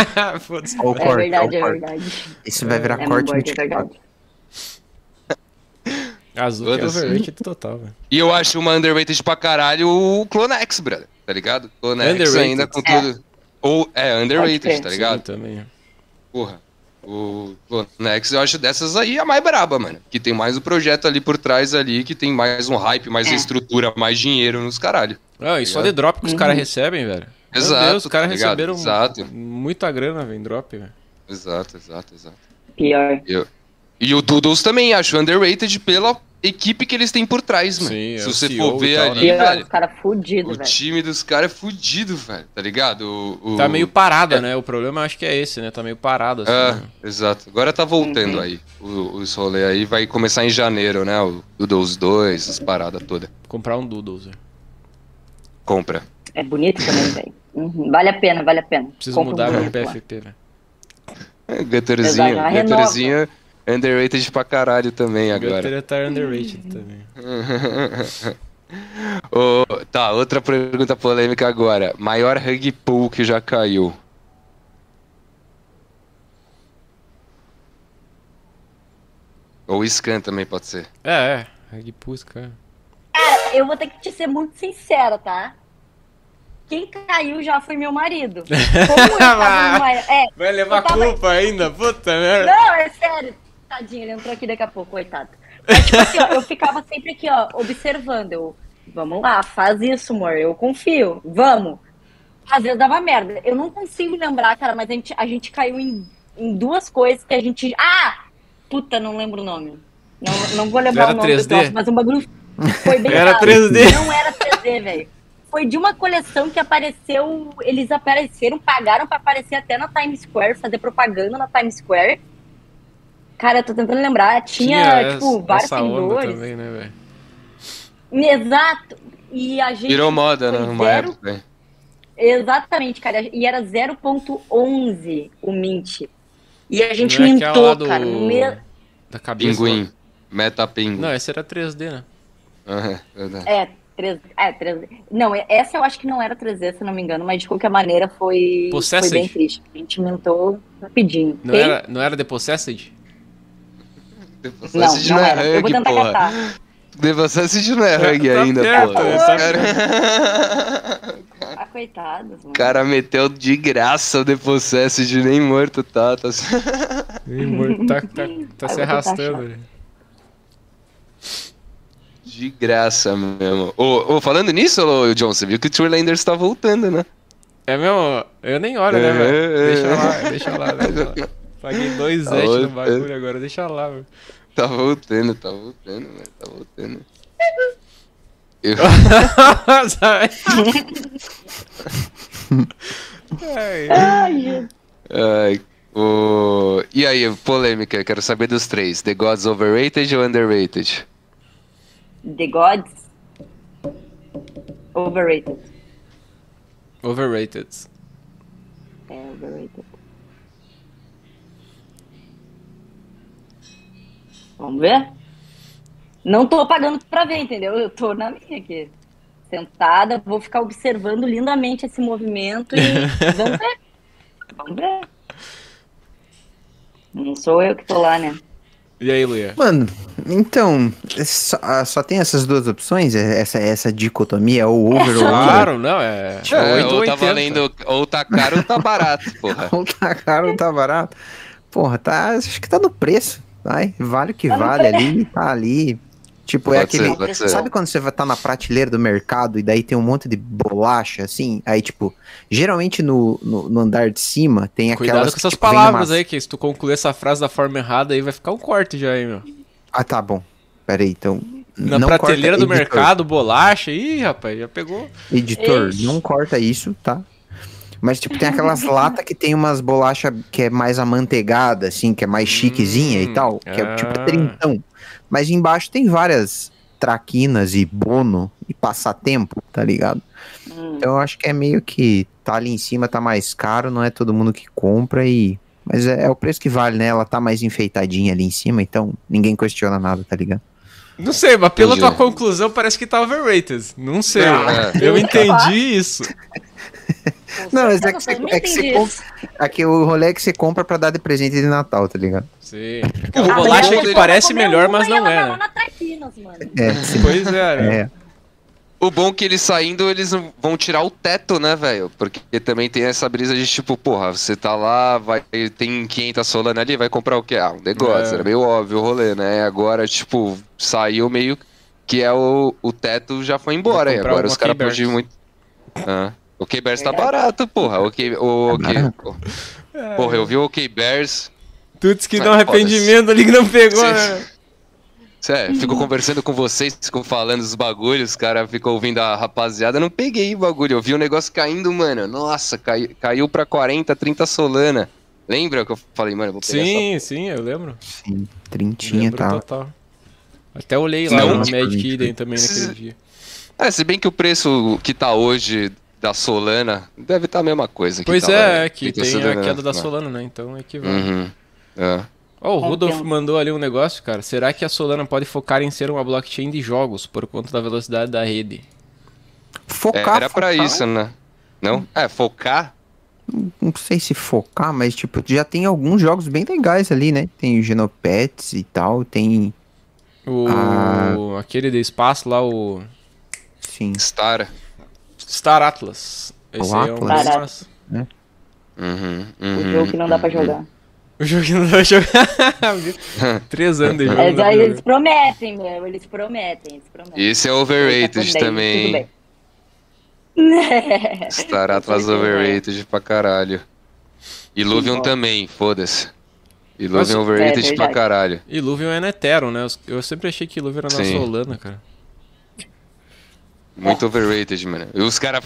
Foda-se.
É
ó
verdade, é verdade.
Isso vai virar
É
corte no
é
TikTok.
verdade.
Azul é overrated total, velho.
E eu acho uma underrated pra caralho o Clonex, brother. Tá ligado? Clonex
Underrated.
ainda com tudo. Ou é underrated, tá
Sim,
ligado?
também.
Porra. O Clonex eu acho dessas aí a mais braba, mano. Que tem mais o projeto ali por trás ali, que tem mais um hype, mais
É.
estrutura, mais dinheiro nos caralho.
Ah, e só de drop que os
Uhum.
caras recebem, velho. Meu
Exato,
Deus, os caras
tá
receberam
Exato.
muita grana, velho, em drop, velho.
Exato, exato, exato.
Pior.
E o Doodles também acho underrated pela equipe que eles têm por trás, mano.
Sim, é
Se
o
você
CEO
for ver
tal,
ali,
né?
Velho,
caras fudidos,
o
velho.
time dos caras é fudido, velho, tá ligado? O, o-
Tá meio parada, né? O problema eu acho que é esse, né? Tá meio parado, assim. Né?
exato. Agora tá voltando
Uhum.
aí. O, os rolê aí vai começar em janeiro, né? O Doodles 2, as paradas todas.
Comprar um Doodles, velho.
Compra.
É bonito também, velho. Uhum. Vale a pena, vale a pena.
Preciso
Compra um
mudar meu
bonito lá.
PFP, velho.
É,
já renova.
Gutterzinho underrated pra caralho também agora.
Gutter tá underrated também.
Ô, tá, outra pergunta polêmica agora. Maior rug pull que já caiu. Ou scan também pode ser.
É, é. Reg Puss, cara.
Eu vou ter que te ser muito sincera, tá? Quem caiu já foi meu marido. Como eu tava numa... É,
Vai levar
tava-
culpa ainda? Puta merda.
Não, é sério. Tadinho, ele entrou aqui daqui a pouco, coitado. Mas, tipo assim, ó, eu ficava sempre aqui, ó, observando. Eu, vamos lá, faz isso, amor. Eu confio. Vamos. Às vezes dava merda. Eu não consigo lembrar, cara, mas a gente, a gente caiu em, em duas coisas que a gente. Ah! Puta, não lembro o nome. Não, não vou lembrar
Era
o nome
3D?
do troço, mas o bagulho foi bem
Era
errado.
3D?
Não era 3D, velho. Foi de uma coleção que apareceu. Eles apareceram, pagaram pra aparecer até na Times Square, fazer propaganda na Times Square. Cara, eu tô tentando lembrar. Tinha,
essa-
tipo, vários
essa onda
seguidores.
também, né, velho?
Exato. E a gente.
Virou moda, né?
foi
Numa
zero-
época. aí.
Exatamente, cara. E era 0.11 o Mint. E a gente
Não é
mintou,
do...
cara. No meio...
Da cabeça.
Pinguim. Meta pinguim.
Não, esse era 3D, né?
Aham, verdade.
É, 3, é, 3D. Não, essa eu acho que não era 3D, se não me engano, mas de qualquer maneira foi, foi
Possessed?
bem triste. A gente mintou rapidinho.
Não
Quem?
era, não era The Possessed?
Depois
Não,
Assist
não
é
era. Eu vou
rug,
tentar
porra.
catar.
Não é rug
Tá
ainda,
perto,
porra.
tá
cara...
Ah, coitados, mano.
o cara meteu de graça o Depossessed, nem morto tá. tá...
Ih, morto, tá, tá, tá se arrastando.
De graça mesmo. Ô, ô, falando nisso, ô, John, você viu que o Trulanders tá voltando, né?
É mesmo? Eu nem olho, né,
É,
velho?
é.
Deixa lá, deixa lá, deixa lá. Paguei dois
Tá
no bagulho agora, deixa lá, velho.
Tá voltando, tá voltando, velho. Tá voltando. Eu...
Ai,
Ai.
Ai, o... E aí, polêmica, quero saber dos três. The Gods overrated ou underrated?
The Gods. Overrated.
Overrated.
É, overrated. Vamos ver? Não tô pagando pra ver, entendeu? Eu tô na minha aqui. Sentada, vou ficar observando lindamente esse movimento e vamos ver. Vamos ver. Não sou eu que tô lá, né?
E aí, Luia?
Mano, então, só, ah, só tem essas duas opções? É- Essa, essa dicotomia, ou over ou under?
Claro, não, é.
É,
8
ou tá
80.
valendo, ou tá caro ou tá barato, porra.
Ou tá caro ou tá barato? Porra, tá, acho que tá no preço, vai, vale o que
Tá
vale ali, tá ali. Tipo, é
Pode ser,
aquele...
pode ser.
Sabe quando você vai estar na prateleira do mercado e daí tem um monte de bolacha, assim? Aí, tipo, geralmente no, no, no andar de cima tem aquelas...
Cuidado com
que,
essas
tipo,
palavras
umas-
aí, que se tu concluir essa frase da forma errada aí, vai ficar um corte já aí, meu.
Ah, tá bom. Pera aí, então...
Na
não
prateleira
corta,
do
editor.
mercado, bolacha. Ih, rapaz, já pegou.
Editor,
Ixi.
não corta isso, tá? Mas, tipo, tem aquelas latas que tem umas bolachas que é mais amanteigada, assim, que é mais chiquezinha
Hum,
e tal, que é tipo
ah.
trintão. Mas embaixo tem várias traquinas e bono e passatempo, tá ligado?
Hum.
Então eu acho que é meio que tá ali em cima, tá mais caro, não é todo mundo que compra e. Mas é, é o preço que vale, né? Ela tá mais enfeitadinha ali em cima, então ninguém questiona nada, tá ligado?
Não sei, mas pela
Entendi.
tua conclusão parece que tá overrated. Não sei.
É.
Eu entendi isso.
Não, mas é
certeza,
que você- é que você compra-. Aqui o rolê é que você compra pra dar de presente de Natal, tá ligado?
Sim. Aquela
Ah,
bolacha
eu
que parece melhor, mas não é, né?
É.
Pois é, né?
É.
O bom é que eles saindo, eles vão tirar o teto, né, velho? Porque também tem essa brisa de tipo, porra, você tá lá, vai tem 500 Solana ali, vai comprar o quê? Ah, um negócio,
É.
era meio óbvio o rolê, né? Agora, tipo, saiu meio que é o, o teto já foi embora, e agora os caras podem muito... Ah, o K-Bears tá
Verdade.
barato, porra. O K... O,
Tá.
Porra, eu vi o K-Bears...
Tuts que dá um arrependimento ali que não pegou,
Sim.
né?
Sério, fico conversando com vocês, ficam falando os bagulhos, os caras ficam ouvindo a rapaziada. Eu não peguei o bagulho, eu vi o negócio caindo, mano. Nossa, cai, caiu pra 40, 30 Solana. Lembra que eu falei, mano, eu vou pegar
Sim, sim, eu lembro.
Sim, trintinha tá.
total. Até olhei lá
Não,
no
tipo,
Magic Eden também naquele dia.
essa? É, se bem que o preço que tá hoje da Solana deve estar a mesma coisa. que
Pois é, é que
30
tem a queda da
né?
Solana, né? Então equivale.
Uhum. É.
Ó, o
É,
Rudolf mandou ali um negócio, cara. Será que a Solana pode focar em ser uma blockchain de jogos por conta da velocidade da rede?
É,
Focar,
era pra
focar,
isso, né? Não? É, focar.
Não sei se focar, mas tipo, já tem alguns jogos bem legais ali, né? Tem o Genopets e tal, tem.
O
Ah.
aquele de espaço lá, o
Sim.
Star.
Star Atlas. Esse
O
aí é um
Atlas.
massa.
Uhum,
O
uhum,
jogo que não dá pra
uhum.
jogar.
O jogo que não vai jogar. Três anos de jogo.
Mas
não
eles prometem, meu. Eles prometem, eles prometem.
Esse é
Tá
overrated
bem,
também. Atlas
Com certeza.
overrated pra caralho. Illuvion
Sim,
também, foda-se.
Mas-
Illuvion
É,
overrated pra caralho.
Illuvion é na Ethereum, né? Eu sempre achei que Illuvion era na. Solana, cara.
Muito overrated, mano. E os caras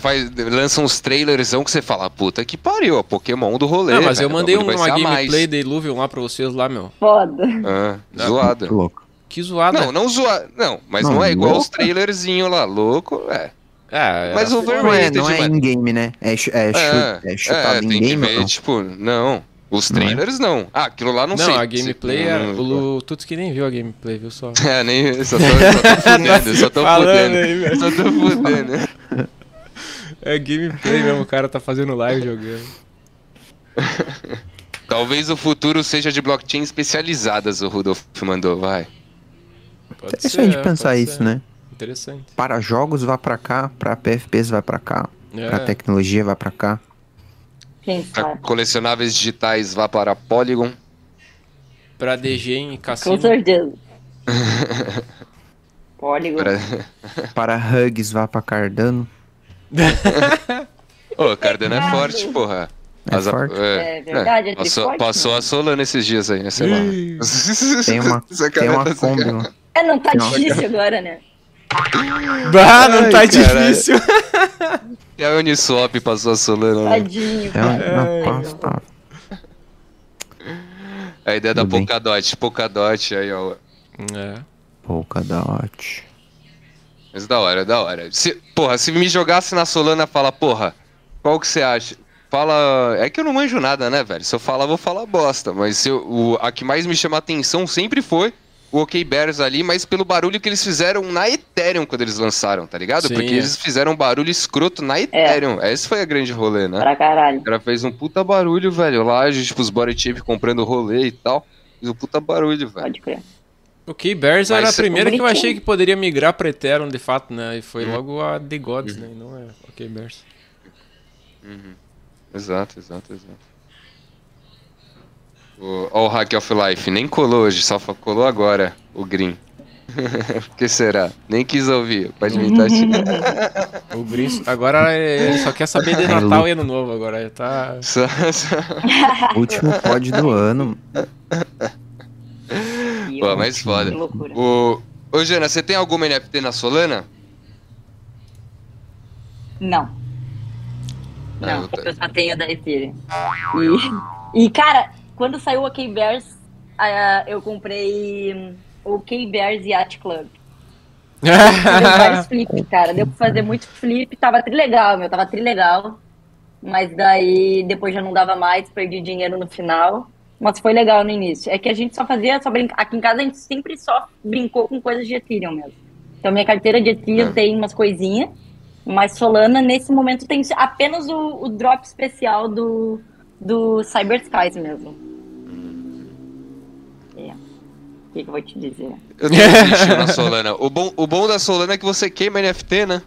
lançam uns trailersão que você fala, puta que pariu, a Pokémon do rolê.
Não, mas
velho,
eu mandei uma
mais.
gameplay de Illuvion lá pra vocês lá, meu.
Foda.
Ah, zoada.
Louco.
Que zoada.
Não, não zoada. Não, mas não,
Não,
é igual os trailerzinhos lá, louco, é.
É,
Mas
era-
o
Não é,
overrated,
não é
mano.
in-game, né? É, é,
É,
é
é,
chutado
que
in-game. não?
tipo, não.
Não é?
Trailers não. Ah, aquilo lá não,
Não,
sei.
a gameplay era.
não-
O Lu- Tuts que nem viu a gameplay, viu só?
É, nem. Só tô, só tô fudendo, só tô
Falando
fudendo.
aí.
Só tô fudendo.
É gameplay mesmo, o cara tá fazendo live jogando.
Talvez o futuro seja de blockchain especializadas, o Rudolf mandou, vai.
Pode
Interessante
ser,
pensar
pode
isso,
ser.
né?
Interessante.
Para jogos vai pra cá, pra PFPs vai pra cá, pra
É.
tecnologia vai pra cá.
Quem
Pra
sabe?
colecionáveis digitais, vá para Polygon.
Pra DG em
Com
cassino.
certeza. Polygon.
Pra...
Para hugs vai pra Cardano.
Ô, Cardano é forte, porra.
É forte?
É verdade, é
passou, passou
né?
a Solana esses dias aí, né? Sei lá.
Tem uma, tem uma
sacanagem.
Kombi. lá.
É, não tá
Não.
difícil agora, né?
Bah, não
Ai,
tá
caralho.
difícil.
E a Uniswap passou a Solana, né?
Tadinho.
É uma,
cara.
pasta.
A ideia da
Tudo bem.
Polkadot. Polkadot aí, ó.
É.
Polkadot.
Mas da hora, da hora. Se, porra, se me jogasse na Solana, fala, porra, qual que você acha? Fala. É que eu não manjo nada, né, velho? Se eu falar, eu vou falar bosta. Mas se eu- o, a que mais me chama a atenção sempre foi o OK Bears ali, mas pelo barulho que eles fizeram na Ethereum quando eles lançaram, tá ligado?
Sim,
Porque
é.
eles fizeram um barulho escroto na Ethereum. Esse foi a grande rolê, né?
Pra caralho.
O cara fez um puta barulho, velho. Lá, tipo, os body chip comprando rolê e tal. Fez um puta barulho, velho.
Pode crer.
O K-Bears
Mas
era a
você-
primeira que eu achei que poderia migrar pra Ethereum de fato, né? E foi
Uhum.
logo a The Gods, né? E não é o K-Bears.
Exato, exato, exato. O, Hack of Life, nem colou hoje, só colou agora o Green. Por que será? Nem quis ouvir, pode imitar.
O Gris agora é- ele só quer saber de Natal e Ano Novo agora. Ele tá.
só, só...
Último pod do ano.
Pô,
eu-
mas foda. O... Ô, Jana, você tem alguma NFT na Solana?
Não.
Ah,
Não,
eu tô-
eu só tenho da Ethereum. E, e, cara, quando saiu o K-Bears, ah, eu comprei hum, o K-Bears Yacht Club. Deu vários flip, cara. Deu pra fazer muito flip. Tava trilegal, meu. Tava trilegal. Mas daí depois já não dava mais, perdi dinheiro no final. Mas foi legal no início. É que a gente só fazia, só brinca... aqui em casa a gente sempre só brincou com coisas de Ethereum mesmo. Então minha carteira de Ethereum
Ah.
tem umas coisinhas, mas Solana nesse momento tem apenas o, o drop especial do, do Cyber Skies mesmo. É. que, que eu vou te dizer?
Eu tô triste na Solana. O bom, o bom da Solana é que você queima NFT, né?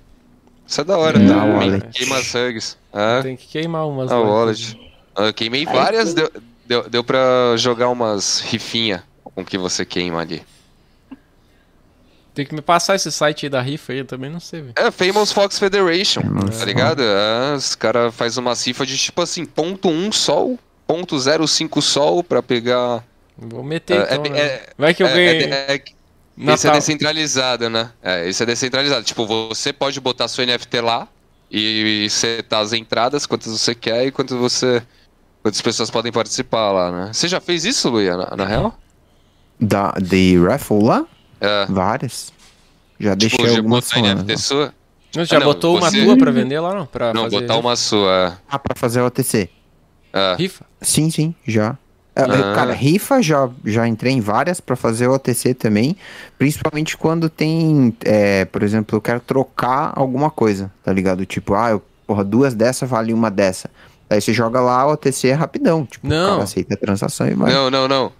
Isso é da hora, tá?
wallet.
Queima as hugs. Ah,
Tem que queimar umas.
a wallet. Ah, Eu queimei
Aí
várias, deu, deu, deu pra jogar umas rifinha com o que você queima ali.
Tem que me passar esse site aí da rifa aí, eu também não sei, velho.
É, Famous Fox Federation,
Famous
tá ligado? É, os caras fazem uma cifra de tipo assim, ponto .1 sol, ponto .05 sol pra pegar...
Vou meter
É,
então,
é-
né?
é-
Vai que eu
é-
ganhei.
é- é-
Natal.
Esse é descentralizado, né? É, esse é descentralizado. Tipo, você pode botar seu NFT lá e setar as entradas, quantas você quer e quantas você. Quantas pessoas podem participar lá, né? Você já fez isso, Luia, na, na real?
Da, de raffle lá?
É.
Várias. Já
Tipo,
deixei
já
algumas
NFT
lá.
sua?
Não, já
Ah, não,
botou uma
você-
tua pra vender lá, não? Pra
Não,
fazer
botar uma sua.
Ah, pra fazer o OTC.
É.
rifa?
Sim, sim, já. É,
Ah.
Cara, rifa já, já entrei em várias pra fazer o OTC também. Principalmente quando tem, é, por exemplo, eu quero trocar alguma coisa, tá ligado? Tipo, ah, eu, porra, duas dessa vale uma dessa. Aí você joga lá o OTC é rapidão. Tipo,
Não.
o cara aceita a transação e vai.
Não, não, não.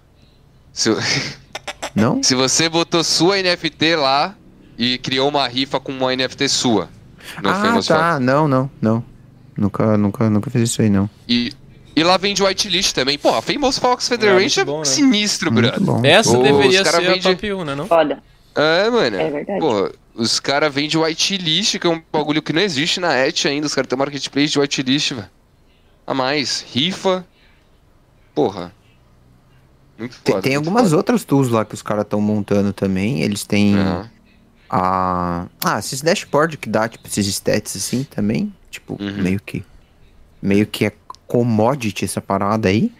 Se,
Não?
se você botou sua NFT lá e criou uma rifa com uma NFT sua. No
ah,
Famous
tá.
Fox.
Não, não, não. Nunca, nunca, nunca fiz isso aí, não.
E, e lá vende whitelist também. Pô, a Famous Fox Federation é,
bom, né?
sinistro, brother.
Essa
Ô,
deveria ser
vende-
a top 1, né? Não?
Foda.
É, mano.
É verdade.
Pô, os caras vendem whitelist, que é um bagulho que não existe na Et ainda. Os caras têm marketplace de whitelist, velho. A mais. Rifa. Porra. Muito
Tem,
foda.
tem
muito
algumas
foda.
outras tools lá que os caras estão montando também. Eles têm
Aham.
a. Ah, esses dashboard que dá, tipo, esses stats assim também. Tipo,
Uhum.
meio que. Meio que é commodity essa parada aí.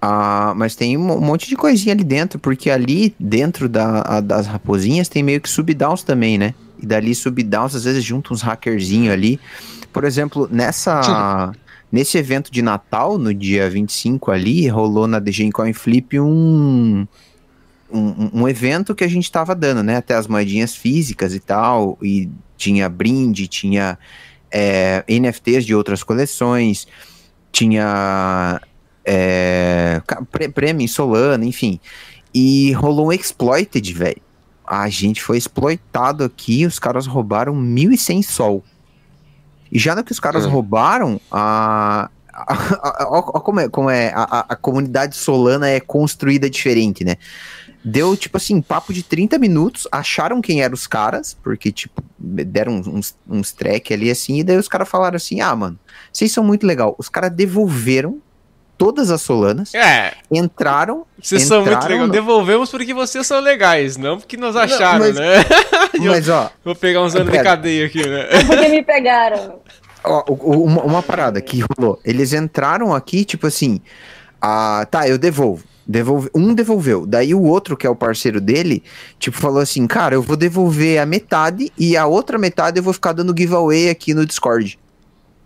Ah, mas tem um monte de coisinha ali dentro, porque ali dentro da, a- das raposinhas tem meio que subdowns também, né? E dali subdowns às vezes junta uns hackerzinhos ali. Por exemplo, nessa. Nesse evento de Natal, no dia 25 ali, rolou na DG Coin Flip um, um, um evento que a gente tava dando, né? Até as moedinhas físicas e tal, e tinha brinde, tinha é, NFTs de outras coleções, tinha é, prêmio em Solana, enfim. E rolou um exploited, velho. A gente foi exploitado aqui, os caras roubaram 1.100 sol. E já no que os caras
Hum.
roubaram, a, a, a- a- ó como é, como é a, a- comunidade solana é construída diferente, né? Deu, tipo assim, papo de 30 minutos, acharam quem eram os caras, porque, tipo, deram uns, uns, uns track ali, assim, e daí os caras falaram assim, ah, mano, vocês são muito legal. Os caras devolveram todas as solanas,
É,
entraram,
vocês são muito
Entraram
legais.
no-
Devolvemos porque vocês são legais, não porque nos acharam,
mas-
né? Eu-
mas, ó,
Vou pegar uns anos de
Pera.
cadeia aqui, né?
Porque me pegaram.
Ó, o- o- uma, uma parada que rolou. Eles entraram aqui, tipo assim, ah, tá, eu devolvo. Devolve, um devolveu. Daí o outro, que é o parceiro dele, tipo, falou assim: Cara, eu vou devolver a metade e a outra metade eu vou ficar dando giveaway aqui no Discord.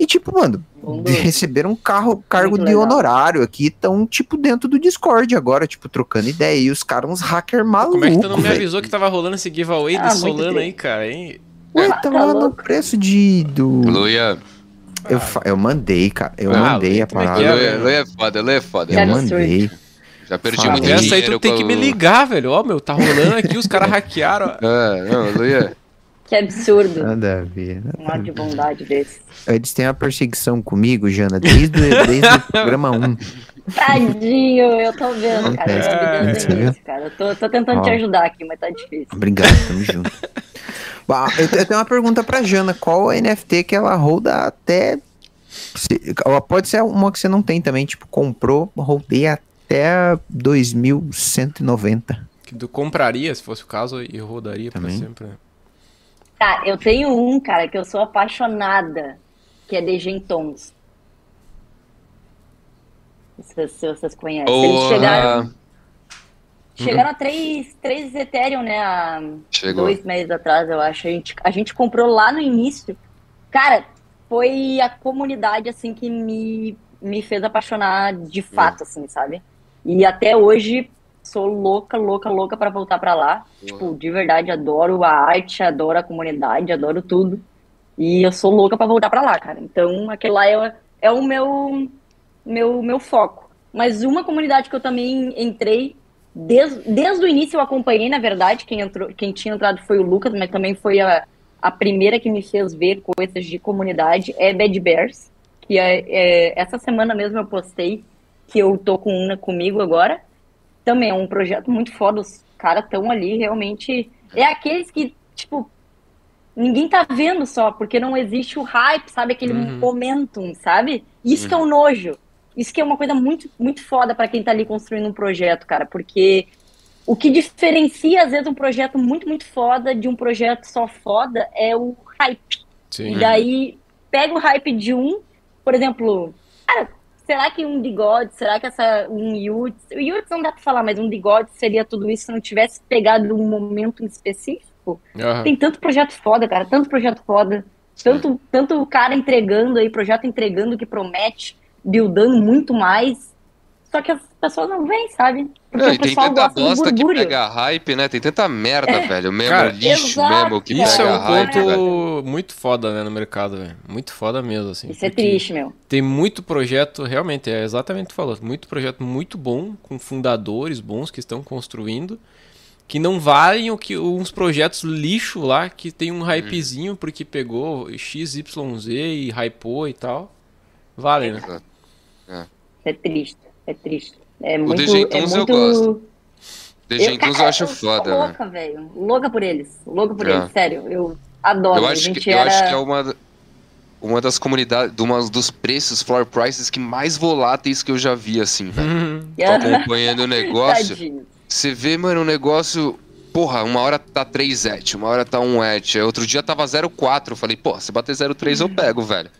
E, tipo, mano, receberam um carro, cargo
Muito
de
legal.
honorário aqui, estão, tipo, dentro do Discord agora, tipo, trocando ideia. E os caras, uns hacker malucos.
Como é que tu não me avisou que tava rolando esse giveaway
Ah,
Solana
triste.
aí, cara, hein?
Ué,
Tá
tava lá no preço de. Do...
Luia.
Eu, fa- eu mandei, cara. Eu
Ah,
mandei
Luia,
a
é que
parada.
é,
Luia, é foda, Luia é foda.
Eu mandei.
Já perdi
Fala.
muito
Essa aí
dinheiro.
tu tem que me ligar, velho. Ó, meu, tá rolando aqui, os caras hackearam.
É, não, Luia.
Que absurdo.
Nada a ver. nada
Um
a
ar de bondade desse.
Eles têm uma perseguição comigo, Jana, desde, o- desde o programa 1.
Tadinho, eu tô vendo, cara. Eu tô me dando isso, cara. Eu tô, tô tentando
Ó.
te ajudar aqui, mas tá difícil.
Obrigado, tamo junto. Bah, eu, te- eu tenho uma pergunta pra Jana. Qual NFT que ela holda até. se- pode ser uma que você não tem também, tipo, comprou, holdei até 2190.
Que tu compraria, se fosse o caso, e rodaria pra
Também.
sempre. né?
Tá, eu tenho um, cara, que eu sou apaixonada, que é de Gentons. Se, se vocês conhecem. Eles chegaram, chegaram a três, três Ethereum, né? Há
Chegou.
dois meses atrás, eu acho. A gente, a gente comprou lá no início. Cara, foi a comunidade, assim, que me, me fez apaixonar de fato, assim, sabe? E até hoje sou louca, louca, louca pra voltar pra lá. Tipo, de verdade, adoro a arte, adoro a comunidade, adoro tudo. E eu sou louca pra voltar pra lá, cara. Então, aquele lá é, é o meu, meu, meu foco. Mas uma comunidade que eu também entrei desde, desde o início eu acompanhei, na verdade, quem, entrou, quem tinha entrado foi o Lucas, mas também foi a, a primeira que me fez ver coisas de comunidade, é Bad Bears, que é, é, essa semana mesmo eu postei que eu tô com uma comigo agora. Também é um projeto muito foda, os caras estão ali realmente. É aqueles que, tipo, ninguém tá vendo só, porque não existe o hype, sabe? Aquele
Uhum.
momentum, sabe? Isso que é o nojo. Isso que é uma coisa muito, muito foda pra quem tá ali construindo um projeto, cara, porque o que diferencia, às vezes, um projeto muito, muito foda de um projeto só foda é o hype.
Sim.
E daí, pega o hype de um, por exemplo, cara, será que um de God, será que essa, um Yuts, o Yuts não dá pra falar, mas um de God seria tudo isso se não tivesse pegado um momento em específico?
Aham.
Tem tanto projeto foda, cara, tanto projeto foda, tanto, tanto cara entregando aí, projeto entregando que promete, buildando muito mais, só que as pessoas não vêm, sabe? Porque
Não,
o
e tem
pessoal
tanta
gosta
bosta que pega hype, né? Tem tanta merda, velho. Mesmo
Cara,
lixo
exato,
mesmo que
Isso é
pega
um
hype, velho.
ponto muito foda, né, no mercado, velho. Muito foda mesmo, assim.
Isso é triste, meu.
Tem muito projeto, realmente, é exatamente o que tu falou. Muito projeto muito bom, com fundadores bons que estão construindo, que não valem o que uns projetos lixo lá, que tem um hypezinho porque pegou XYZ e hypou e tal. Vale, né?
Exato.
É triste, é triste. É muito,
DJ
é
Tunes eu
muito...
gosto.
Eu,
Gentles eu
cara,
acho
sou
foda, né?
louca, velho. Louca por eles. Louca por
É.
eles, sério. Eu adoro.
Eu
a
acho,
gente
que, eu
era...
acho que é uma, uma das comunidades, de uma dos preços, floor prices, que mais voláteis que eu já vi, assim, velho.
Uhum.
Tô acompanhando o negócio. Você vê, mano, o negócio. Porra, uma hora tá 3 et, uma hora tá 1 et. Outro dia tava 0,4. Eu falei, pô, se bater 0,3 eu pego, velho.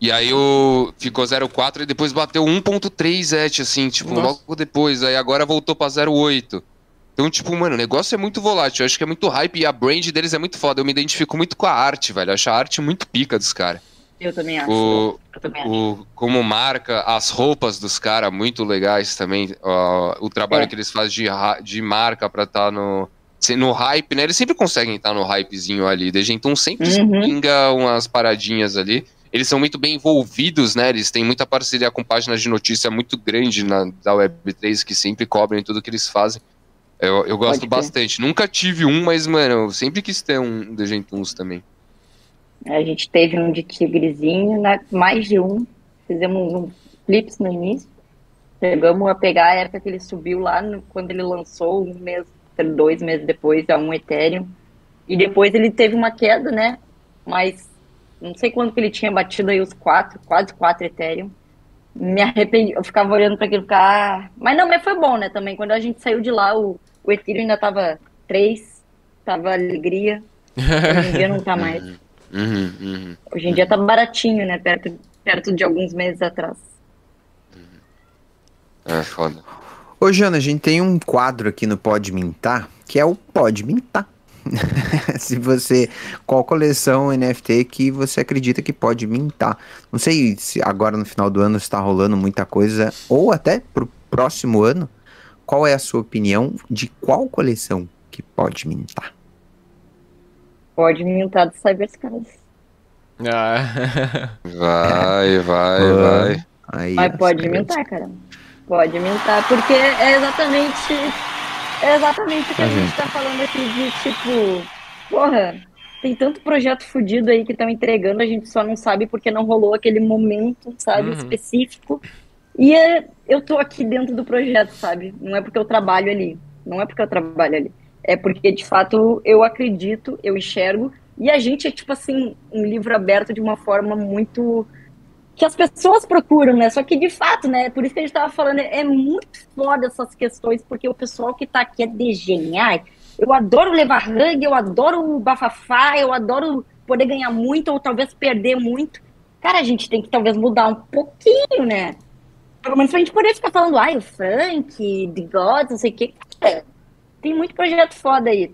E aí o ficou 0,4 e depois bateu 1,3 et, assim, tipo,
Nossa.
logo depois. Aí agora voltou pra 0,8. Então, tipo, mano, o negócio é muito volátil. Eu acho que é muito hype e a brand deles é muito foda. Eu me identifico muito com a arte, velho. Eu acho a arte muito pica dos caras.
Eu também acho.
O,
Eu também acho.
o, como marca, as roupas dos caras, muito legais também. ó, o trabalho
É.
que eles fazem de, de marca pra estar no, se- no hype, né? Eles sempre conseguem estar no hypezinho ali. The Genton sempre
Uhum.
pinga umas paradinhas ali. Eles são muito bem envolvidos, né? Eles têm muita parceria com páginas de notícia muito grande na, da Web3 que sempre cobrem tudo que eles fazem. Eu, eu gosto bastante. Nunca tive um, mas, mano, eu sempre quis ter um The Gentuns também.
A gente teve um de tigrezinho, né? mais de um. Fizemos um clips no início. Chegamos a pegar a época que ele subiu lá, no- quando ele lançou, um mês, dois meses depois, a um Ethereum. E depois ele teve uma queda, né? Mas não sei quando que ele tinha batido aí os quatro, quase quatro Ethereum. Me arrependi, eu ficava olhando para aquilo, ficar... ah. mas não, mas foi bom, né? Também quando a gente saiu de lá, o, o Ethereum ainda tava três, tava alegria. Hoje em dia não tá mais.
Uhum, uhum.
Hoje em dia tá baratinho, né? Perto, perto de alguns meses atrás.
É foda.
Ô, Jana, a gente tem um quadro aqui no Pode Mintar, que é o Pode Mintar. Se você. Qual coleção NFT que você acredita que pode mintar? Não sei se agora no final do ano está rolando muita coisa, ou até pro próximo ano. Qual é a sua opinião de qual coleção que pode mintar?
Pode mintar do Cyberscars.
Ah,
Vai, vai,
Ah.
vai.
Aí,
Mas pode mintar, cara. Pode mintar, porque é exatamente. É exatamente o que a gente tá falando aqui de tipo. Porra, tem tanto projeto fudido aí que estão entregando, a gente só não sabe porque não rolou aquele momento, sabe,
Uhum.
específico. E é, eu tô aqui dentro do projeto, sabe? Não é porque eu trabalho ali. Não é porque eu trabalho ali. É porque, de fato, eu acredito, eu enxergo. E a gente é, tipo assim, um livro aberto de uma forma muito. Que as pessoas procuram, né? Só que, de fato, né? Por isso que a gente tava falando, é muito foda essas questões, porque o pessoal que tá aqui é de genial. Eu adoro levar hug, eu adoro bafafá, eu adoro poder ganhar muito ou talvez perder muito. Cara, a gente tem que talvez mudar um pouquinho, né? Pelo menos pra gente poder ficar falando, ai, o Frank, The Gods, não sei o quê. Tem muito projeto foda aí.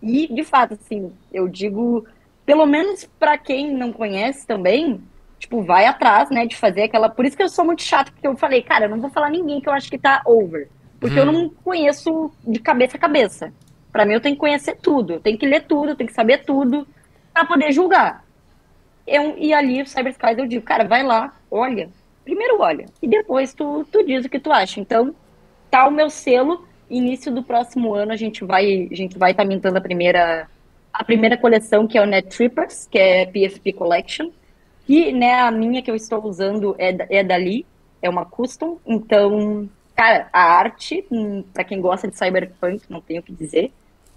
E, de fato, assim, eu digo, pelo menos pra quem não conhece também, tipo, vai atrás, né, de fazer aquela. Por isso que eu sou muito chato, porque eu falei, cara, eu não vou falar ninguém que eu acho que tá over. Porque eu
Uhum.
não conheço de cabeça a cabeça. Pra mim, eu tenho que conhecer tudo, eu tenho que ler tudo, eu tenho que saber tudo pra poder julgar. Eu, e ali, o Cyber Skies, eu digo, cara, vai lá, olha. Primeiro olha, e depois tu, tu diz o que tu acha. Então, tá o meu selo. início do próximo ano a gente vai a gente vai estar tá mintando a primeira a primeira coleção que é o Net Trippers, que é PFP Collection, e né, a minha que eu estou usando é, é dali, é uma custom, então, cara, a arte, hum, para quem gosta de cyberpunk, não tenho o que dizer.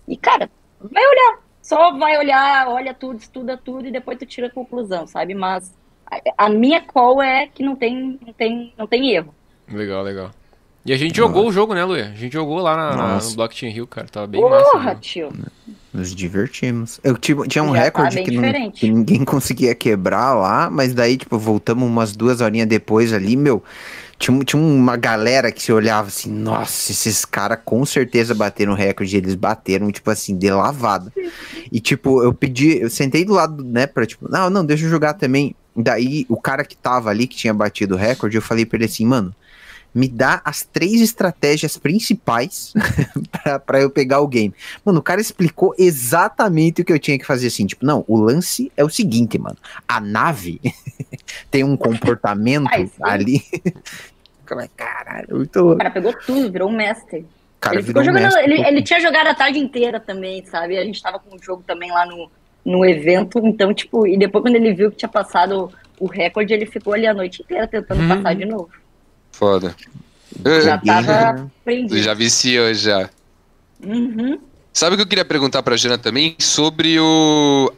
E cara, vai olhar, só vai olhar, olha tudo, estuda tudo e depois tu tira a conclusão, sabe? Mas a, a minha call é que não tem, não tem, não tem erro.
Legal, legal. E a gente jogou o jogo, né, Luia? A gente jogou lá na, na, no Blockchain Hill, cara. Tava bem
Porra,
massa.
tio.
Nos divertimos. Eu tipo, tinha um
Já tá
recorde
bem
que, não- que ninguém conseguia quebrar lá, mas daí, tipo, voltamos umas duas horinhas depois ali, meu. Tinha, tinha uma galera que se olhava assim, nossa, esses caras com certeza bateram o recorde. Eles bateram, tipo assim, de lavada. E, tipo, eu pedi, eu sentei do lado, né, pra, tipo, não, não, deixa eu jogar também. Daí, o cara que tava ali, que tinha batido o recorde, eu falei pra ele assim, mano, me dá as três estratégias principais pra, pra eu pegar o game. Mano, o cara explicou exatamente o que eu tinha que fazer, assim, tipo, não, o lance é o seguinte, mano, a nave tem um comportamento
Ai, sim.
ali. Como é, Caralho, muito
O
louco.
cara pegou tudo, virou um mestre.
O cara
ele ficou
um
jogando,
mestre,
ele, ele tinha jogado a tarde inteira também, sabe? A gente tava com o jogo também lá no, no evento, então, tipo, e depois quando ele viu que tinha passado o recorde, ele ficou ali a noite inteira tentando
Hum.
passar de novo.
Foda.
Já tava prendido.
já viciou já.
Uhum.
Sabe o que eu queria perguntar pra Jana também? Sobre o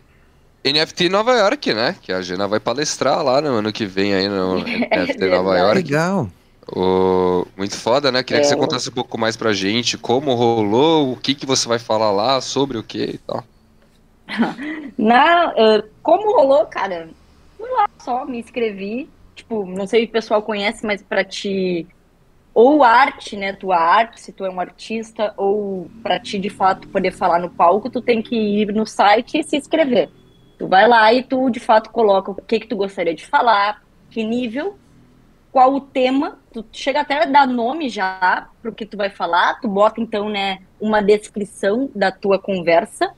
NFT Nova York, né? Que a Jana vai palestrar lá no ano que vem aí no NFT Nova. York.
Legal.
O... Muito foda, né? Queria que
É,
você
o-
contasse um pouco mais pra gente como rolou, o que, que você vai falar lá, sobre o que e tal.
Na, como rolou, cara? Fui lá só, me inscrevi. Tipo, não sei se o pessoal conhece, mas pra ti. Ou arte, né? Tua arte, se tu é um artista, ou pra ti de fato poder falar no palco, tu tem que ir no site e se inscrever. Tu vai lá e tu de fato coloca o que que tu gostaria de falar, que nível, qual o tema, tu chega até a dar nome já pro que tu vai falar, tu bota então, né, uma descrição da tua conversa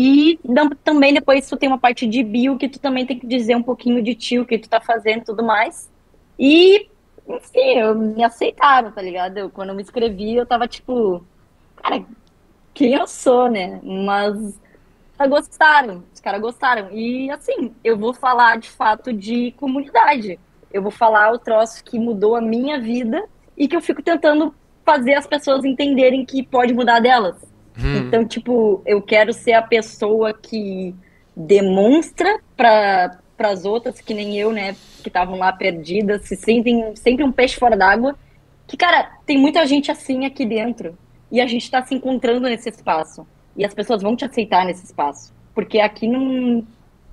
e também depois tu tem uma parte de bio que tu também tem que dizer um pouquinho de ti, o que tu tá fazendo e tudo mais. E, enfim, eu, me aceitaram, tá ligado? Eu, quando eu me inscrevi, eu tava tipo, cara, quem eu sou, né? Mas gostaram, os caras gostaram. E, assim, eu vou falar de fato de comunidade. Eu vou falar o troço que mudou a minha vida e que eu fico tentando fazer as pessoas entenderem que pode mudar delas.
Hum,
Então, tipo, eu quero ser a pessoa que demonstra para as outras, que nem eu, né, que estavam lá perdidas, se sentem sempre um peixe fora d'água, que, cara, tem muita gente assim aqui dentro. E a gente está se encontrando nesse espaço. E as pessoas vão te aceitar nesse espaço. Porque aqui não.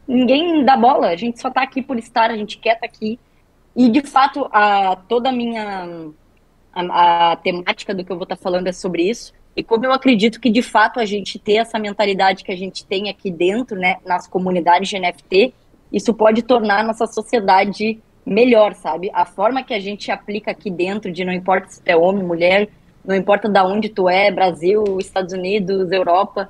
Ninguém dá bola, a gente só tá aqui por estar, a gente quer estar aqui. E de fato, a, toda a minha. A, a temática do que eu vou estar falando é sobre isso. E como eu acredito que de fato a gente ter essa mentalidade que a gente tem aqui dentro, né, nas comunidades de NFT, isso pode tornar a nossa sociedade melhor, sabe? A forma que a gente aplica aqui dentro, de não importa se tu é homem, mulher, não importa da onde tu é, Brasil, Estados Unidos, Europa,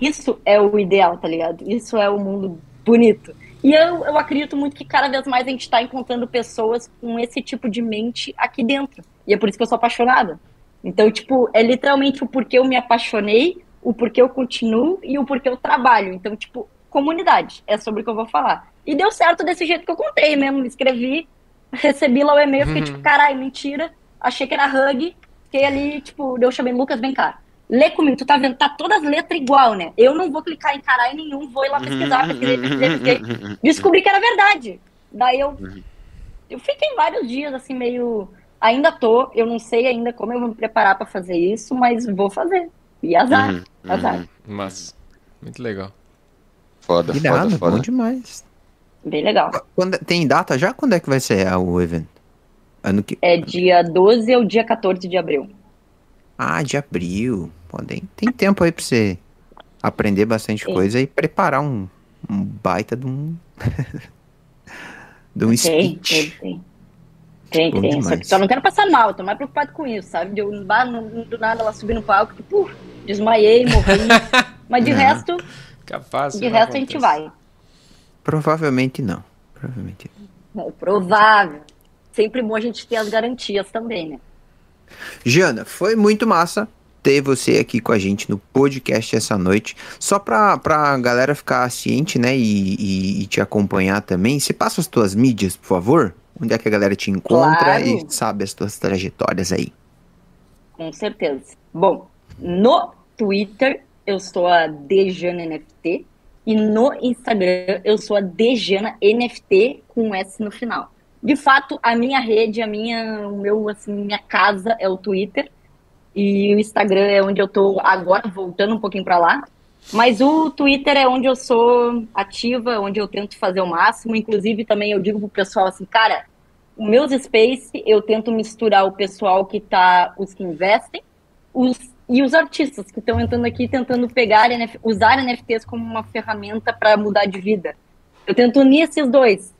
isso é o ideal, tá ligado? Isso é o mundo bonito. E eu, eu acredito muito que cada vez mais a gente está encontrando pessoas com esse tipo de mente aqui dentro. E é por isso que eu sou apaixonada. Então, tipo, é literalmente o porquê eu me apaixonei, o porquê eu continuo e o porquê eu trabalho. Então, tipo, comunidade, é sobre o que eu vou falar. E deu certo desse jeito que eu contei mesmo. Me escrevi, recebi lá o e-mail, fiquei
Uhum.
tipo, caralho, mentira. Achei que era hug, fiquei ali, tipo, eu chamei Lucas, vem cá. Lê comigo, tu tá vendo? Tá todas as letras igual, né? Eu não vou clicar em caralho nenhum, vou ir lá pesquisar, pesquisei, pesquisei, pesquisei. Descobri que era verdade. Daí eu, eu fiquei vários dias assim, meio. Ainda tô, eu não sei ainda como eu vou me preparar pra fazer isso, mas vou fazer. E azar,
Uhum,
azar.
uhum.
Mas, muito legal.
Foda,
Irado,
foda,
bom
foda.
demais.
Bem legal.
Quando, tem data já? Quando é que vai ser o evento? Ano que...
É dia 12 ao dia 14 de abril.
Ah, de abril. Pô, tem, tem tempo aí pra você aprender bastante
Sim.
coisa e preparar um, um baita de um. de um
Tem,
speech.
tem, tem. Tem,
Bom
tem. Só,
demais.
que só não quero passar mal, tô mais preocupado com isso, sabe? De eu do nada ela subir no palco, tipo, desmaiei, morri. Mas de
Não.
resto,
Capaz.
de resto a gente vai.
Provavelmente não. Provavelmente não.
É provável. Sempre bom a gente ter as garantias também, né?
Jana, foi muito massa ter você aqui com a gente no podcast essa noite. Só pra, pra galera ficar ciente, né, e, e, e te acompanhar também, você passa as tuas mídias, por favor? Onde é que a galera te encontra
Claro.
e sabe as tuas trajetórias aí?
Com certeza. Bom, no Twitter eu sou a Dejana NFT e no Instagram eu sou a Dejana NFT com um S no final. De fato, a minha rede, a minha, o meu, assim, minha casa é o Twitter e o Instagram é onde eu tô agora voltando um pouquinho para lá. Mas o Twitter é onde eu sou ativa, onde eu tento fazer o máximo. Inclusive, também eu digo pro pessoal assim, cara, os meus space eu tento misturar o pessoal que tá, os que investem, os, e os artistas que estão entrando aqui tentando pegar, usar NFTs como uma ferramenta para mudar de vida. Eu tento unir esses dois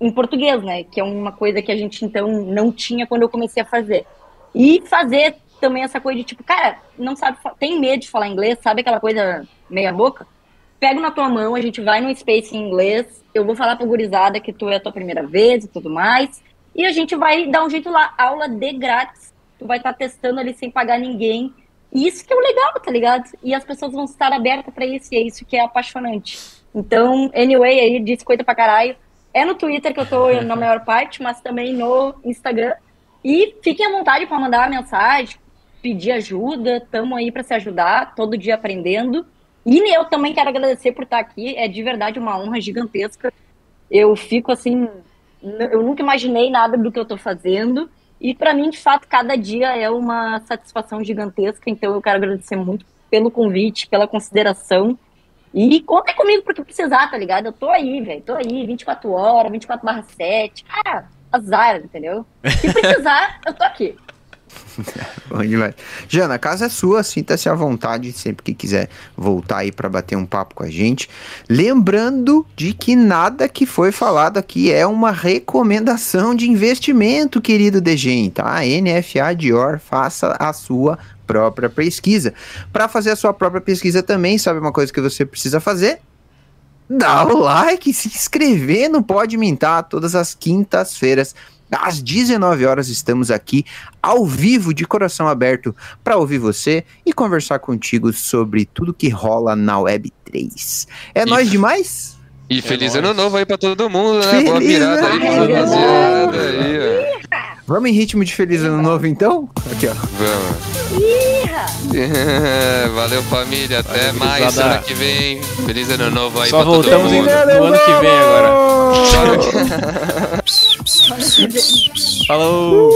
em português, né? Que é uma coisa que a gente então não tinha quando eu comecei a fazer. E fazer também essa coisa de tipo, cara, não sabe, tem medo de falar inglês, sabe aquela coisa meia boca? Pego na tua mão, a gente vai no space em inglês, eu vou falar pra gurizada que tu é a tua primeira vez e tudo mais, e a gente vai dar um jeito lá, aula de grátis, tu vai estar testando ali sem pagar ninguém, e isso que é o legal, tá ligado? E as pessoas vão estar abertas pra isso, e é isso que é apaixonante. Então, anyway, aí, disse coisa pra caralho, é no Twitter que eu tô na maior parte, mas também no Instagram. E fiquem à vontade para mandar mensagem, pedir ajuda, estamos aí para se ajudar, todo dia aprendendo. E eu também quero agradecer por estar aqui, é de verdade uma honra gigantesca. Eu fico assim, eu nunca imaginei nada do que eu estou fazendo. E para mim, de fato, cada dia é uma satisfação gigantesca. Então eu quero agradecer muito pelo convite, pela consideração. E contem comigo porque precisar, tá ligado? Eu tô aí, velho. Tô aí, 24 horas, 24 barra 7. Cara, azar, entendeu? Se precisar, eu tô aqui.
Bom demais. Jana, a casa é sua, sinta-se à vontade sempre que quiser voltar aí para bater um papo com a gente. Lembrando de que nada que foi falado aqui é uma recomendação de investimento, querido Degen, tá? NFA Dior, faça a sua própria pesquisa. Para fazer a sua própria pesquisa também, sabe uma coisa que você precisa fazer? Dá o like, se inscrever no Pode Mintar todas as quintas-feiras. Às 19 horas estamos aqui ao vivo, de coração aberto, para ouvir você e conversar contigo sobre tudo que rola na Web 3. É
E-
nóis demais?
E feliz
nóis.
ano novo aí pra todo mundo, né? Boa
Feliz
virada aí rapaziada aí.
Vamos em ritmo de feliz ano novo então? Aqui, ó.
Vamos. Valeu, família. Até
Valeu,
mais
gurizada.
ano que vem. Feliz ano novo aí
Só
pra todo
voltamos em-
mundo.
no ano que vem agora. Falou!